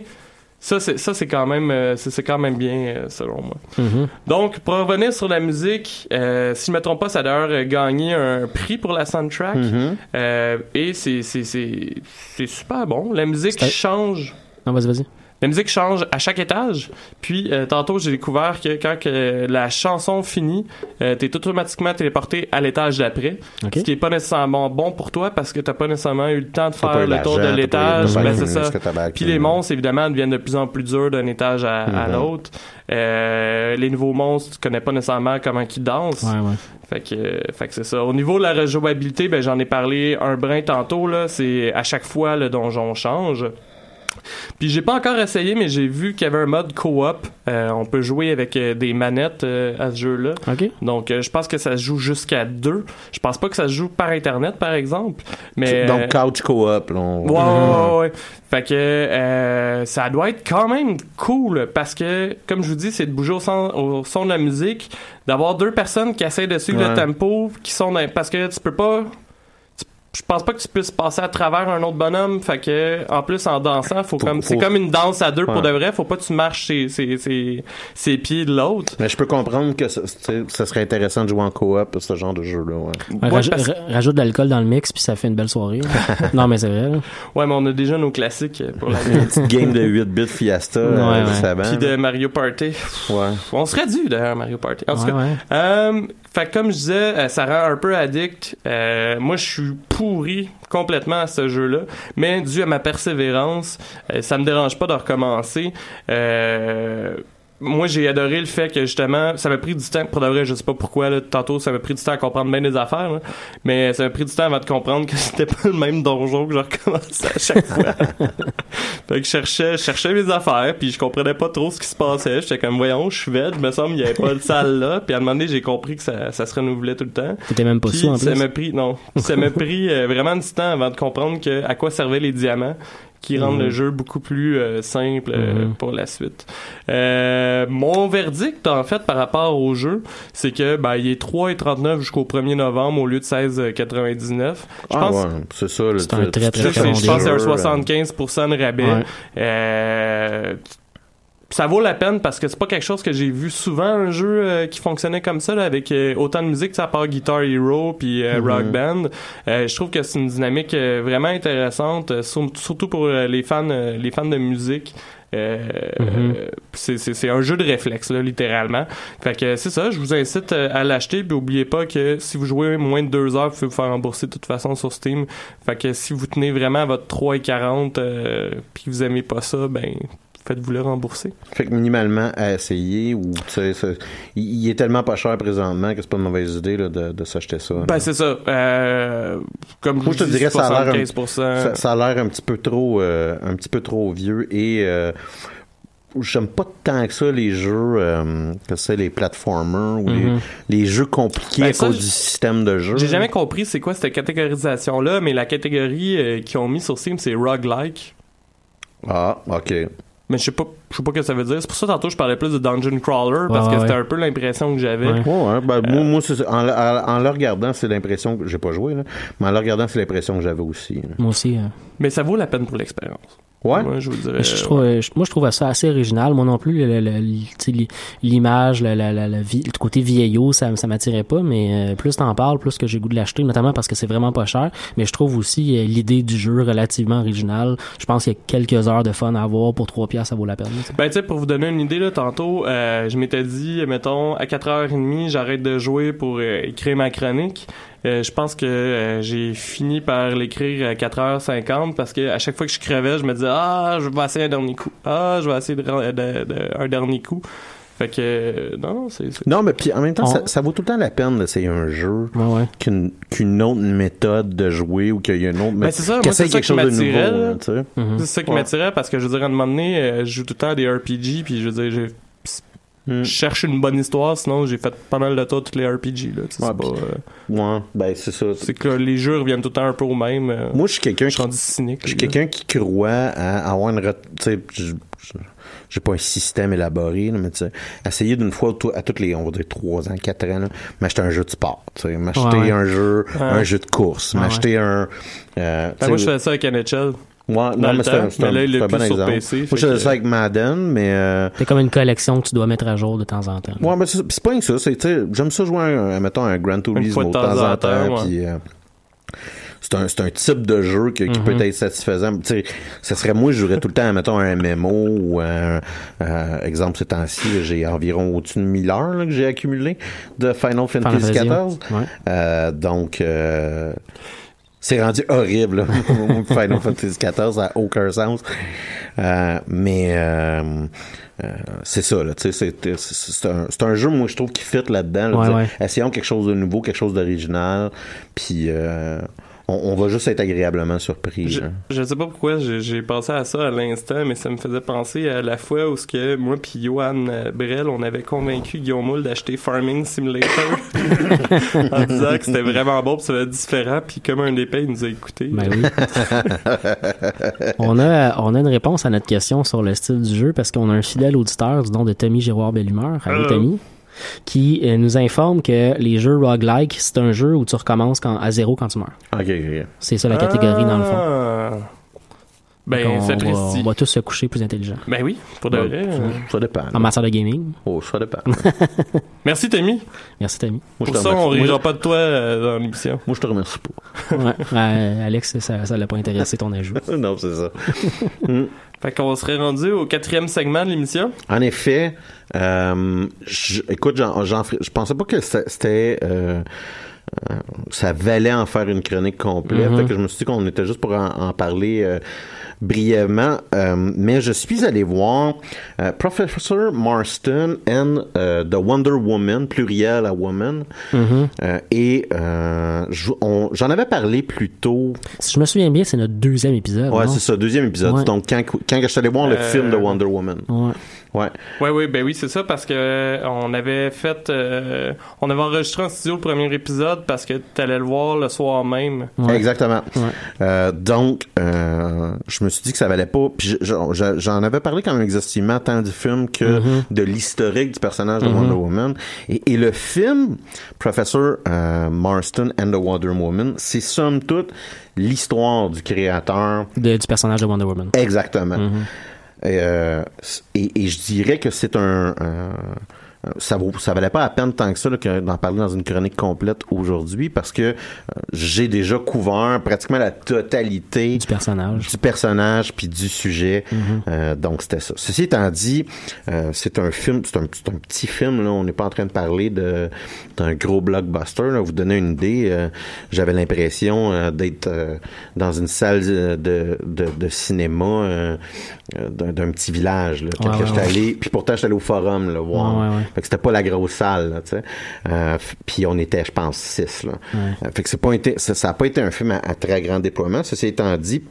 ça c'est ça c'est quand même euh, c'est quand même bien euh, selon moi. Mhm. Donc, pour revenir sur la musique, euh, si je me trompe pas, ça a d'ailleurs euh, gagné un prix pour la soundtrack. Mhm. Euh, et c'est, c'est, super bon. La musique change. Non, vas-y, vas-y. La musique change à chaque étage. Puis, euh, tantôt, j'ai découvert que quand que la chanson finit, euh, t'es automatiquement téléporté à l'étage d'après. Ce qui est pas nécessairement bon pour toi parce que t'as pas nécessairement eu le temps de faire le tour de l'étage. Ben, c'est ça. Puis les monstres, évidemment, deviennent de plus en plus durs d'un étage à, à Mhm. l'autre. Euh, les nouveaux monstres, tu connais pas nécessairement comment ils dansent. Ouais, ouais. Fait que, euh, fait que c'est ça. Au niveau de la rejouabilité, ben j'en ai parlé un brin tantôt là. C'est à chaque fois le donjon change. Puis j'ai pas encore essayé, mais j'ai vu qu'il y avait un mode co-op. Euh, on peut jouer avec euh, des manettes euh, à ce jeu-là. Donc euh, je pense que ça se joue jusqu'à deux. Je pense pas que ça se joue par internet, par exemple. Mais Donc, couch co-op. là, on- Ouais, ouais, ouais, ouais. Fait que euh, ça doit être quand même cool parce que, comme je vous dis, c'est de bouger au son, au son de la musique, d'avoir deux personnes qui essayent de suivre Ouais. le tempo, qui sont dans- parce que tu peux pas. Je pense pas que tu puisses passer à travers un autre bonhomme. Fait que, en plus, en dansant, faut, Faut- comme, c'est comme une danse à deux pour de vrai. Faut pas que tu marches ses, ses, ses, ses pieds de l'autre. Mais je peux comprendre que ça, tu sais, ça serait intéressant de jouer en co-op, ce genre de jeu-là. Ouais. Ouais, Ouais, raj- parce- ra- rajoute de l'alcool dans le mix, puis ça fait une belle soirée. [LAUGHS] non, mais c'est vrai. là. Ouais, mais on a déjà nos classiques pour la [LAUGHS] Une petite game de 8 bits Fiesta, Ouais, euh, ouais. ça va. Puis de Mario Party. Ouais. On serait dû d'ailleurs Mario Party. En tout cas, ouais. Euh, fait que comme je disais, euh, ça rend un peu addict. Euh, moi, je suis pourri complètement à ce jeu-là, mais dû à ma persévérance, euh, ça me dérange pas de recommencer. Moi, j'ai adoré le fait que justement, ça m'a pris du temps. Pour de vrai, je sais pas pourquoi. Là, tantôt, ça m'a pris du temps à comprendre bien des affaires, là. mais ça m'a pris du temps avant de comprendre que [LAUGHS] c'était pas le même donjon que je recommençais à chaque fois. [LAUGHS] fait que je cherchais, je cherchais mes affaires, puis je comprenais pas trop ce qui se passait. J'étais comme, voyons, je suis vide, me semble, il y avait pas de salle là. Puis à un moment donné, j'ai compris que ça, ça se renouvelait tout le temps. T'étais même pas Puis sous en ça m'a pris, non, ça m'a [LAUGHS] pris euh, vraiment du temps avant de comprendre que à quoi servaient les diamants qui rendent Mhm. le jeu beaucoup plus euh, simple euh, Mhm. pour la suite. Euh, mon verdict, en fait, par rapport au jeu, c'est que ben, il est 3,39 jusqu'au 1er novembre au lieu de 16,99. Je Ah, pense ouais, c'est ça. le C'est un très, très, très je pense que c'est un jeu, euh, 75% de rabais. Ouais. Ça vaut la peine parce que c'est pas quelque chose que j'ai vu souvent un jeu euh, qui fonctionnait comme ça là, avec euh, autant de musique à part Guitar Hero puis euh, Mhm. Rock Band. Euh, je trouve que c'est une dynamique euh, vraiment intéressante, euh, sur- surtout pour euh, les fans euh, les fans de musique. Euh, Mhm. euh, c'est- un jeu de réflexe là littéralement fait que c'est ça je vous incite à l'acheter puis oubliez pas que si vous jouez moins de deux heures vous pouvez vous faire rembourser de toute façon sur Steam fait que si vous tenez vraiment à votre 3,40 euh, puis que vous aimez pas ça ben faites-vous le rembourser? Fait que minimalement à essayer ou il, est tellement pas cher présentement que c'est pas une mauvaise idée là, de, de s'acheter ça. ben c'est ça euh, comme Moi, je te dirais, ça a l'air un- 75%. ça, ça a l'air un petit peu trop euh, un petit peu trop vieux et euh, j'aime pas tant que ça les jeux euh, que c'est les platformers ou Mhm. les, les jeux compliqués Ben, à ça, cause du système de jeu. J'ai jamais compris c'est quoi cette catégorisation là, mais la catégorie euh, qu'ils ont mis sur Steam c'est roguelike. Ah, OK. Mais je sais pas, je sais pas ce que ça veut dire. C'est pour ça tantôt je parlais plus de dungeon crawler parce Ouais, que ouais, c'était ouais. un peu l'impression que j'avais. Ouais. Ouais, ouais, ben, moi, Euh. moi en, le- en, en le regardant, c'est l'impression que j'ai pas joué là, mais en le regardant, c'est l'impression que j'avais aussi. là. Moi aussi. euh. Mais ça vaut la peine pour l'expérience. Ouais. Moi, je vous dirais. Mais je, je trouve, je- moi, je trouve ça assez original. Moi non plus, le- le- le- l'image, côté vieillot, ça, ça m'attirait pas. Mais euh, plus t'en parles, plus que j'ai goût de l'acheter, notamment parce que c'est vraiment pas cher. Mais je trouve aussi euh, l'idée du jeu relativement original. Je pense qu'il y a quelques heures de fun à avoir pour 3 piastres, ça vaut la peine. Ben, tu sais, pour vous donner une idée, là, tantôt, euh, je m'étais dit, mettons, à 4h30, j'arrête de jouer pour euh, écrire ma chronique. Euh, je pense que euh, j'ai fini par l'écrire à 4h50 parce que à chaque fois que je crevais, je me disais, ah, je vais essayer un dernier coup. Ah, je vais essayer de, de- de- un dernier coup. Fait que, euh, non, c'est... Non, mais puis en même temps, On- ça, ça vaut tout le temps la peine d'essayer un jeu ouais. qu'une qu'une autre méthode de jouer ou qu'il y a une autre Ben, méthode. c'est ça, c'est ça quelque qui chose de m'attirait, hein. Mhm. C'est ça qui Ouais. m'attirait parce que je veux dire, à un moment donné, euh, je joue tout le temps à des RPG, puis je veux dire, Hmm. je cherche une bonne histoire, sinon j'ai fait pas mal de temps tous les RPG. Là, Ouais, c'est pas, euh, Ouais, ben c'est ça. c'est que les jeux reviennent tout le temps un peu au même. euh, Moi, je suis quelqu'un qui cynique. Je suis quelqu'un qui croit à avoir une... Tu sais, j'ai pas un système élaboré, là, mais tu sais, essayer d'une fois tout- à toutes les, on va dire, 3 ans, 4 ans, là, m'acheter un jeu de sport, tu sais, m'acheter Ouais, ouais. un jeu, Ouais. un jeu de course, Ouais, m'acheter un... euh, Ben, moi, je sais, faisais ça avec NHL. Ouais, non, mais c'est un, mais un, là, il c'est est un bon exemple. PC, Moi, je faisais que- ça avec Madden, mais... Euh, C'est comme une collection que tu dois mettre à jour de temps en temps. Ouais, mais c'est c'est pas que ça. C'est, tu sais, j'aime ça jouer, un, mettons, un Gran Turismo de de temps en temps. temps, ouais. puis, euh, c'est un, c'est un type de jeu que- qui peut être satisfaisant. Tu sais, ça serait moi, je jouerais tout le temps, mettons, un MMO ou un, euh, exemple, ces temps-ci, j'ai environ au-dessus de 1000 heures là, que j'ai accumulé de Final Fantasy Fantasy, XIV. ouais. Euh, donc, euh, c'est rendu horrible. [LAUGHS] Final Fantasy XIV, ça n'a aucun sens. Euh, mais euh, euh, c'est ça, C'est un, jeu, moi, je trouve, qui fit là-dedans. là, Ouais, dire, ouais. Essayons quelque chose de nouveau, quelque chose d'original. Puis euh, on, on va juste être agréablement surpris. Je, là. je sais pas pourquoi j'ai pensé à ça à l'instant, mais ça me faisait penser à la fois où ce que moi puis Johan euh, Brel, on avait convaincu Guillaume Moule d'acheter Farming Simulator [LAUGHS] en disant que c'était vraiment bon, puis ça va être différent, puis comme un épais, il nous a écoutés. Ben oui. [LAUGHS] on, a, on a une réponse à notre question sur le style du jeu parce qu'on a un fidèle auditeur du nom de Tommy Giroir Bellumeur. Allô, Hello. Tommy? Qui euh, nous informe que les jeux roguelike, c'est un jeu où tu recommences quand, à zéro quand tu meurs. Ok, ok. C'est ça la catégorie dans le fond. Ah. Ben, on, va, précis. on va tous se coucher plus intelligent. Ben oui, pour de vrai. ça, euh. ça dépend. En matière de gaming. Oh, ça dépend. [LAUGHS] Merci, Tommy. Merci, Tommy. Moi, je Pour ça, on remercie. rira pas de toi euh, dans l'émission. moi, je te remercie pas. Ouais. Euh, Alex, ça, ça l'a pas intéressé ton ajout. [LAUGHS] non, c'est ça. [LAUGHS] Fait qu'on serait rendu au quatrième segment de l'émission. En effet, euh, je- écoute, j'en, je pensais pas que c'était, euh, euh, ça valait en faire une chronique complète. Mhm. Fait que je me suis dit qu'on était juste pour en, en parler euh, brièvement. Euh, mais je suis allé voir euh, Professor Marston and euh, The Wonder Woman, pluriel à Woman. Mhm. Euh, et euh, j'en avais parlé plus tôt. Si je me souviens bien, c'est notre deuxième épisode. Ouais, c'est ça, deuxième épisode. Ouais. Donc, quand, quand je suis allé voir le film de Wonder Woman. Ouais. Ouais. Ouais, oui, ben oui, c'est ça, parce que on avait fait, euh, on avait enregistré en studio le premier épisode parce que t'allais le voir le soir même. Ouais. Exactement. Ouais. Euh, donc, euh, je me suis dit que ça valait pas. Puis je- je- j'en avais parlé quand même exhaustivement tant du film que Mhm. de l'historique du personnage de. Wonder Woman. Et, et le film, Professor euh, Marston and the Wonder Woman, c'est somme toute l'histoire du créateur. De- du personnage de Wonder Woman. Exactement. Mhm. Et, euh, et, et je dirais que c'est un, un- ça vaut, ça valait pas la peine tant que ça d'en parler dans une chronique complète aujourd'hui parce que euh, j'ai déjà couvert pratiquement la totalité Du personnage. du personnage puis du sujet. Mhm. Euh, donc c'était ça. Ceci étant dit, euh, c'est un film, c'est un, petit film là. On n'est pas en train de parler de d'un gros blockbuster. Là. Vous donner une idée. euh, J'avais l'impression euh, d'être dans une salle de de, de, de cinéma d'un petit village. Là, quand Ouais, que ouais, j'étais ouais. allé. Puis pourtant j'étais allé au forum là, voir. Fait que c'était pas la grosse salle, là, tu sais. Euh, puis on était, je pense, six, là. Euh, fait que c'est pas été, ça, ça a pas été un film à, à très grand déploiement. Ceci étant dit,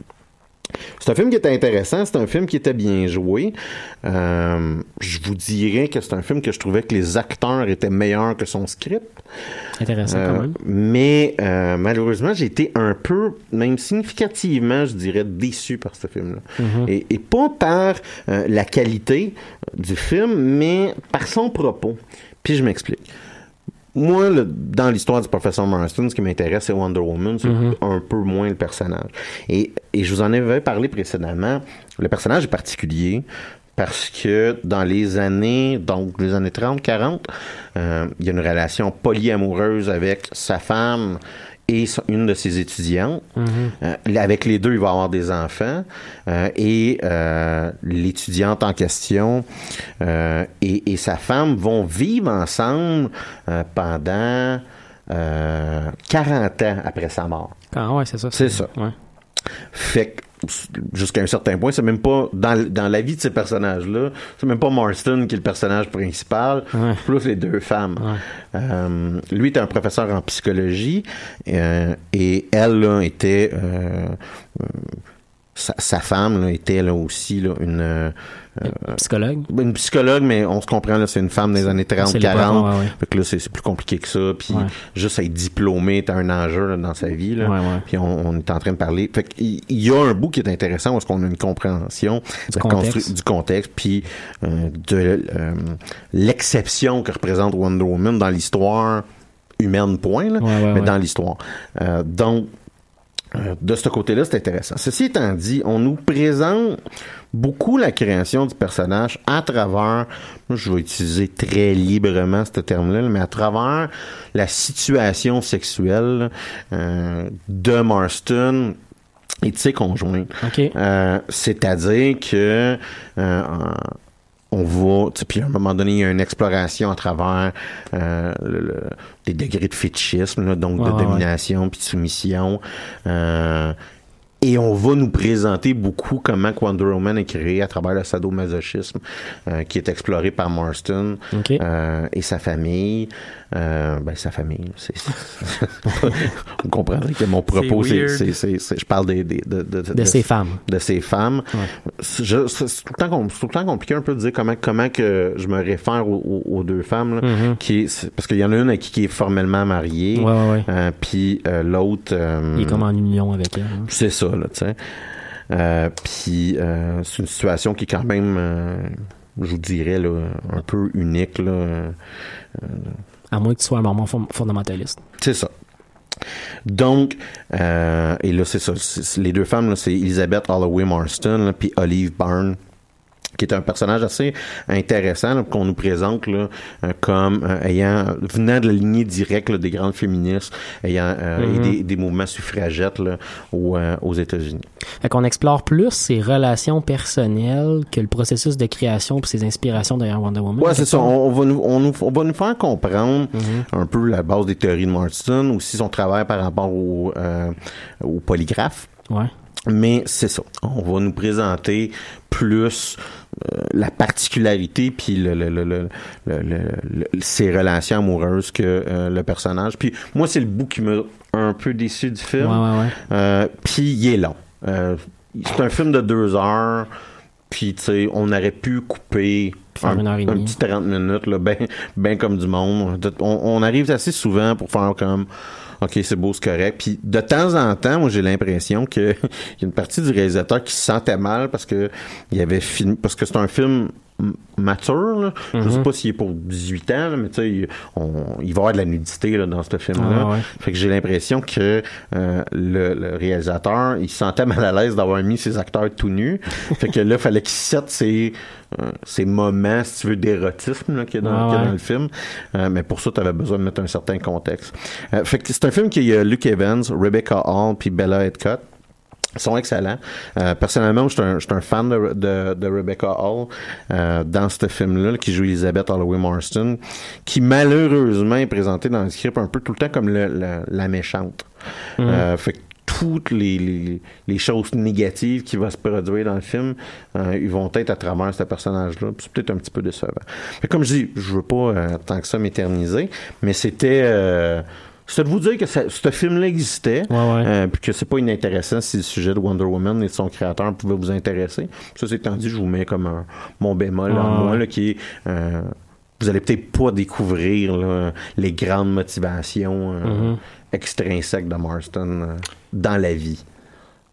c'est un film qui était intéressant, c'est un film qui était bien joué. Euh, je vous dirais que c'est un film que je trouvais que les acteurs étaient meilleurs que son script. Intéressant Euh, quand même. mais euh, malheureusement, j'ai été un peu, même significativement, je dirais, déçu par ce film-là. Mhm. et, et pas par la qualité du film, mais par son propos. Puis je m'explique. Moi, le- dans l'histoire du professeur Marston, ce qui m'intéresse, c'est Wonder Woman, c'est Mhm. un peu moins le personnage. Et, et je vous en avais parlé précédemment. Le personnage est particulier parce que dans les années, donc les années 30, 40, euh, il y a une relation polyamoureuse avec sa femme et une de ses étudiantes. Euh, avec les deux, il va avoir des enfants. Euh, et euh, l'étudiante en question et, et sa femme vont vivre ensemble pendant euh, 40 ans après sa mort. Ah ouais, c'est ça. C'est ça. Ouais. Fait que jusqu'à un certain point, c'est même pas dans, dans la vie de ces personnages-là, c'est même pas Marston qui est le personnage principal, Ouais. plus les deux femmes. Euh, lui était un professeur en psychologie euh, et elle là, était euh, euh, sa, sa femme là, était là aussi là, une euh, psychologue. Une psychologue, mais on se comprend là, c'est une femme des années 30, C'est 40. l'époque, ouais, ouais. Fait que là, c'est plus compliqué que ça. Puis Ouais. juste être diplômé est un enjeu là, dans sa vie. Là. Puis on, on est en train de parler. Fait qu'il il y a un bout qui est intéressant parce qu'on a une compréhension contexte. du contexte, puis euh, de euh, l'exception que représente Wonder Woman dans l'histoire humaine, point, là, mais dans l'histoire. Euh, donc, de ce côté-là, c'est intéressant. Ceci étant dit, on nous présente beaucoup la création du personnage à travers, moi, je vais utiliser très librement ce terme-là, mais à travers la situation sexuelle euh, de Marston et de ses conjoints. OK. Euh, C'est-à-dire que euh, on sais, puis à un moment donné, il y a une exploration à travers euh, le- le- des degrés de fétichisme, là, donc de domination puis de soumission. Euh, et on va nous présenter beaucoup comment Wonder Woman est créé à travers le sadomasochisme euh, qui est exploré par Marston OK. euh, et sa famille. Euh, ben, sa famille, c'est... [LAUGHS] Vous comprendrez que mon propos, c'est... weird. c'est- c'est- c'est- Je parle des, des- de, de, De ces femmes. de ces femmes. C'est je- c'est tout, le temps com- c'est tout le temps compliqué un peu de dire comment, comment que je me réfère aux, aux- deux femmes. là, Mhm. qui est- c'est- parce qu'il y en a une à qui, qui est formellement mariée, Ouais, ouais, ouais. euh, puis euh, l'autre... euh, Il est comme en union avec elle. hein. c'est ça, tu sais. Euh, puis euh, c'est une situation qui est quand même, euh, je vous dirais, là, un peu unique, là. À moins que tu sois un mormon fond- fondamentaliste. C'est ça. Donc, et là, c'est ça. les deux femmes, c'est Elizabeth Holloway Marston, puis Olive Byrne qui est un personnage assez intéressant qu'on nous présente là, euh, comme euh, ayant venant de la lignée directe là, des grandes féministes, ayant euh, Mhm. et des, des mouvements suffragettes là, aux, euh, aux États-Unis. Fait qu'on explore plus ses relations personnelles que le processus de création puis ses inspirations derrière Wonder Woman. Ouais, c'est ça. On, on va nous, on, nous- on va nous faire comprendre Mm-hmm. un peu la base des théories de Marston, aussi son travail par rapport au, au polygraphe. Ouais. Mais c'est ça. On va nous présenter plus euh, la particularité puis le, ses relations amoureuses que euh, le personnage. Puis moi, c'est le bout qui m'a un peu déçu du film. Ouais, ouais, ouais. Euh, puis il est long. Euh, c'est un film de deux heures. Puis, tu sais, on aurait pu couper un, une heure et un petit 30 minutes, là, ben, ben comme du monde. On, on arrive assez souvent pour faire comme, OK, c'est beau, c'est correct. Puis, de temps en temps, moi, j'ai l'impression que [LAUGHS] il y a une partie du réalisateur qui se sentait mal parce que il avait fini, parce que c'est un film mature, là. Je Mhm. sais pas s'il est pour 18 ans, là, mais tu sais, il, on- il va y avoir de la nudité, là, dans ce film-là. Ah, ouais. Fait que j'ai l'impression que euh, le, le réalisateur, il se sentait mal à l'aise d'avoir mis ses acteurs tout nus. [LAUGHS] fait que là, il fallait qu'il sette ses, euh, ses moments, si tu veux, d'érotisme qu'il y a dans, Ah, qu'il y a ouais. dans le film. Euh, mais pour ça, tu avais besoin de mettre un certain contexte. Fait que c'est un film qui a Luke Evans, Rebecca Hall, puis Bella Headcott. Sont excellents. Euh, personnellement, je suis un, je suis un fan de, de, de Rebecca Hall euh, dans ce film-là, là, qui joue Elizabeth Holloway Marston, qui malheureusement est présentée dans le script un peu tout le temps comme le- le- la méchante. Mhm. Euh, fait que toutes les, les, les choses négatives qui vont se produire dans le film, euh, ils vont être à travers ce personnage-là. C'est peut-être un petit peu décevant. Que comme je dis, je veux pas euh, tant que ça m'éterniser, mais c'était... Euh, c'est de vous dire que ça- ce film-là existait, euh, puis que c'est pas inintéressant si le sujet de Wonder Woman et de son créateur pouvait vous intéresser. Ça, c'est étant dit, je vous mets comme un, mon bémol en Ouais, moi, ouais. là, qui est... euh, vous allez peut-être pas découvrir là, les grandes motivations euh, Mhm. extrinsèques de Marston dans la vie.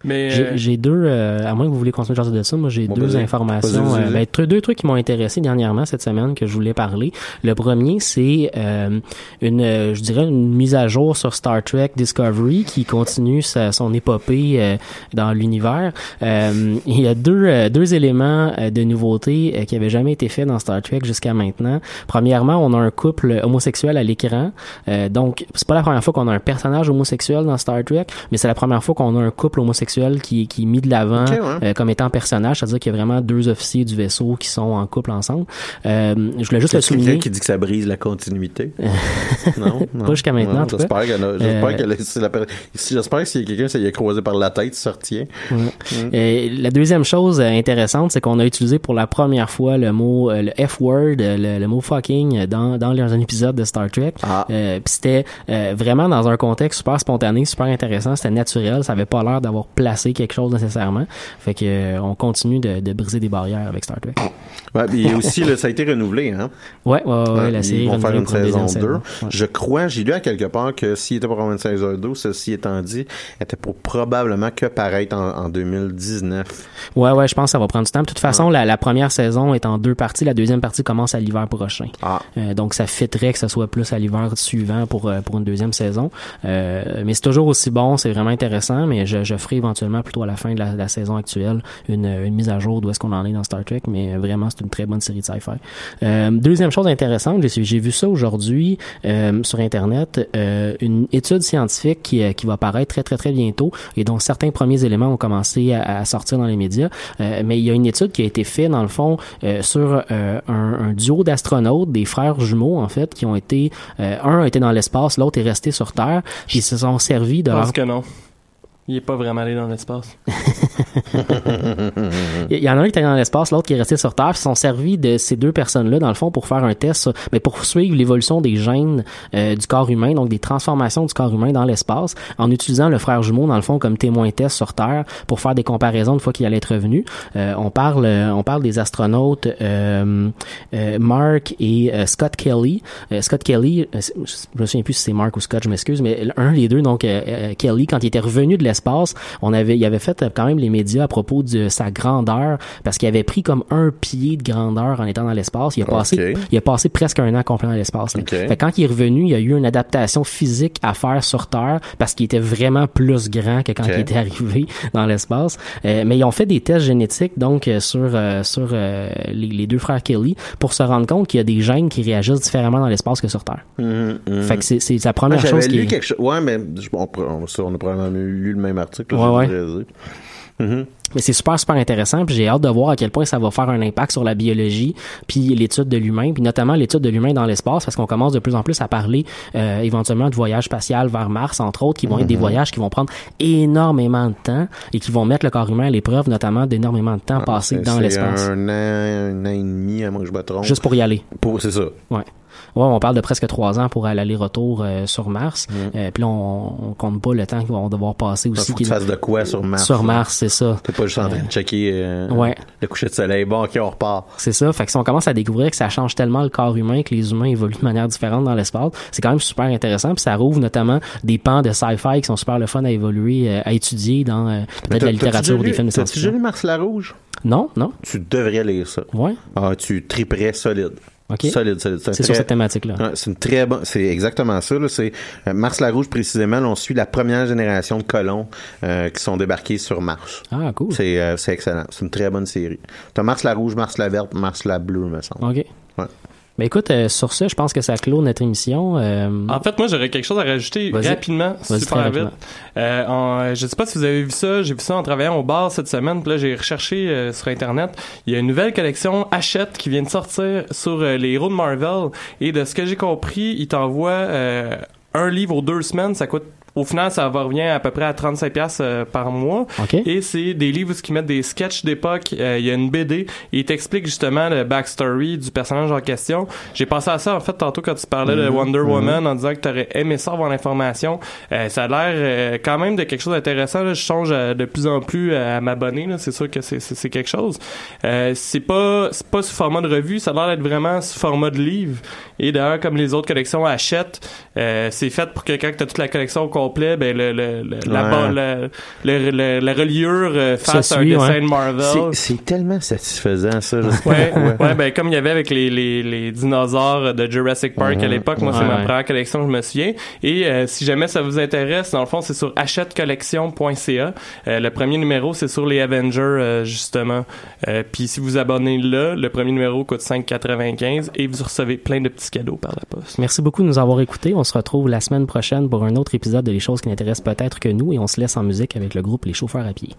Mais J'ai euh, j'ai deux, euh, à moins que vous voulez continuer de ça, moi j'ai Bon, deux vas-y. informations, Vas-y, vas-y, euh, ben, deux trucs qui m'ont intéressé dernièrement cette semaine que je voulais parler. Le premier, c'est euh, une, euh, je dirais une mise à jour sur Star Trek Discovery qui continue sa- son épopée euh, dans l'univers. Euh, il y a deux, deux éléments de nouveauté euh, qui avaient jamais été faits dans Star Trek jusqu'à maintenant. Premièrement, on a un couple homosexuel à l'écran, Euh, donc c'est pas la première fois qu'on a un personnage homosexuel dans Star Trek, mais c'est la première fois qu'on a un couple homosexuel homosexuel qui, qui est mis de l'avant ouais. euh, comme étant personnage, c'est-à-dire qu'il y a vraiment deux officiers du vaisseau qui sont en couple ensemble. Euh, je voulais juste le souligner. qui dit que ça brise la continuité? [LAUGHS] non, non. Pas jusqu'à maintenant. J'espère qu'il y en a- j'espère Euh, que la- si- j'espère que s'il y a quelqu'un, ça y est croisé par la tête, retient. Ouais. Mm. La deuxième chose euh, intéressante, c'est qu'on a utilisé pour la première fois le mot, le F-word, le, le mot fucking dans, dans un épisode de Star Trek. Ah. Euh, Puis c'était euh, vraiment dans un contexte super spontané, super intéressant, c'était naturel, ça avait pas l'air d'avoir placé quelque chose nécessairement. Fait que euh, on continue de, de briser des barrières avec Star Trek. Ouais, puis aussi, là, ça a été renouvelé, hein? Ouais, ouais, ouais, Ouais, la série ils vont faire une saison 2. Ouais. Je crois, j'ai lu à quelque part que s'il était pour avoir une saison 2, ceci étant dit, était pour probablement que paraître en, en 2019. Ouais, ouais, je pense que ça va prendre du temps. De toute façon, la, la première saison est en deux parties. La deuxième partie commence à l'hiver prochain. Ah. Euh, donc, ça fitterait que ce soit plus à l'hiver suivant pour, euh, pour une deuxième saison. Euh, mais c'est toujours aussi bon, c'est vraiment intéressant, mais je, je ferai éventuellement plutôt à la fin de la, la saison actuelle une, une mise à jour d'où est-ce qu'on en est dans Star Trek, mais vraiment, c'est une très bonne série de sci-fi. Euh, deuxième chose intéressante, j'ai vu ça aujourd'hui euh, sur Internet, euh, une étude scientifique qui, euh, qui va paraître très, très, très bientôt et dont certains premiers éléments ont commencé à, à sortir dans les médias. Euh, mais il y a une étude qui a été faite, dans le fond, euh, sur euh, un, un duo d'astronautes, des frères jumeaux, en fait, qui ont été... euh, un a été dans l'espace, l'autre est resté sur Terre, puis ils se sont servis de Je leur pense que non. Il est pas vraiment allé dans l'espace. [LAUGHS] Il y en a un qui était dans l'espace, l'autre qui est resté sur Terre. Ils se sont servis de ces deux personnes-là, dans le fond, pour faire un test, mais pour suivre l'évolution des gènes euh, du corps humain, donc des transformations du corps humain dans l'espace, en utilisant le frère jumeau, dans le fond, comme témoin test sur Terre, pour faire des comparaisons une fois qu'il allait être revenu. Euh, on parle, euh, on parle des astronautes euh, euh, Mark et euh, Scott Kelly. Euh, Scott Kelly, euh, je me souviens plus si c'est Mark ou Scott, je m'excuse, mais un des deux, donc euh, euh, Kelly, quand il était revenu de l'espace, on avait, il avait fait quand même les médias à propos de sa grandeur, parce qu'il avait pris comme un pied de grandeur en étant dans l'espace. Il a passé, il a passé presque un an complet dans l'espace. là. Ok. Fait que quand il est revenu, il y a eu une adaptation physique à faire sur Terre parce qu'il était vraiment plus grand que quand il était arrivé [LAUGHS] dans l'espace. Euh, mais ils ont fait des tests génétiques donc euh, sur euh, sur euh, les, les deux frères Kelly pour se rendre compte qu'il y a des gènes qui réagissent différemment dans l'espace que sur Terre. Mhm, mhm. Fait que c'est la Ah, première J'avais chose qui lu quelque chose. Ouais, mais on, on, on a probablement lu le même article. là, Ouais, dire. Mhm. Mais c'est super, super intéressant. Puis j'ai hâte de voir à quel point ça va faire un impact sur la biologie, puis l'étude de l'humain, puis notamment l'étude de l'humain dans l'espace, parce qu'on commence de plus en plus à parler euh, éventuellement de voyages spatial vers Mars, entre autres, qui vont être des Mhm. voyages qui vont prendre énormément de temps et qui vont mettre le corps humain à l'épreuve, notamment d'énormément de temps passé C'est- dans l'espace. un an, un an et demi, à moins que je me trompe. Juste pour y aller. Pour, c'est ça. Ouais. Ouais, on parle de presque trois ans pour l'aller-retour euh, sur Mars. Mhm. Euh, puis là, on, on compte pas le temps qu'ils vont devoir passer Faut aussi. que tu fasses de quoi sur Mars? Sur? Mars, c'est ça. T'es pas juste en train de checker euh, Ouais. le coucher de soleil. Bon, ok, on repart. C'est ça. Fait que si on commence à découvrir que ça change tellement le corps humain, que les humains évoluent de manière différente dans l'espace, c'est quand même super intéressant. Puis ça rouvre notamment des pans de sci-fi qui sont super le fun à évoluer, à étudier dans peut-être la littérature ou t'as-tu des films de T'as-tu déjà science-fiction. lu Mars la Rouge? Non, non. Tu devrais lire ça. Ouais. Ah, tu triperais solide. Solide, C'est sur cette thématique-là. Ouais, c'est une très bonne, c'est exactement ça. C'est euh, Mars la Rouge précisément. là, on suit la première génération de colons euh, qui sont débarqués sur Mars. Ah, cool. C'est euh, c'est excellent. C'est une très bonne série. T'as Mars la Rouge, Mars la verte, Mars la bleue, me semble. OK. Ben écoute, euh, sur ça, je pense que ça clôt notre émission. Euh, En fait, moi, j'aurais quelque chose à rajouter rapidement, super vite. rapidement. Euh, en- je sais pas si vous avez vu ça, j'ai vu ça en travaillant au bar cette semaine, puis là, j'ai recherché euh, sur Internet. Il y a une nouvelle collection Hachette qui vient de sortir sur euh, les héros de Marvel, et de ce que j'ai compris, ils t'envoient euh, un livre aux deux semaines, ça coûte au final, ça va revient à peu près à 35 pièces par mois. OK. Et c'est des livres qui mettent des sketchs d'époque. Euh, Il y a une BD et il t'explique justement le backstory du personnage en question. J'ai pensé à ça en fait tantôt quand tu parlais de Mhm, Wonder mhm. Woman en disant que tu aurais aimé ça avoir l'information. Euh, ça a l'air euh, quand même de quelque chose d'intéressant. là. Je euh, de plus en plus à m'abonner. là. C'est sûr que c'est- c'est c'est quelque chose. Euh, c'est pas c'est pas sous format de revue. Ça a l'air d'être vraiment sous format de livre. Et d'ailleurs, comme les autres collections achètent, euh, c'est fait pour que quand tu as toute la collection complet, ben le, le, le- la, Ouais. ba- le- le- le- la reliure euh, face Ça à un dessin ouais. de Marvel. C'est- tellement satisfaisant, ça. Je sais Ouais, ouais, ben comme il y avait avec les, les, les dinosaures de Jurassic Park à l'époque, moi c'est ma première collection, je me souviens. Et euh, si jamais ça vous intéresse, dans le fond c'est sur achettecollection.ca. Euh, le premier numéro c'est sur les Avengers euh, justement. Euh, Puis si vous abonnez là, le premier numéro coûte 5,95 et vous recevez plein de petits cadeaux par la poste. Merci beaucoup de nous avoir écoutés. On se retrouve la semaine prochaine pour un autre épisode de des choses qui n'intéressent peut-être que nous et on se laisse en musique avec le groupe Les Chauffeurs à pied.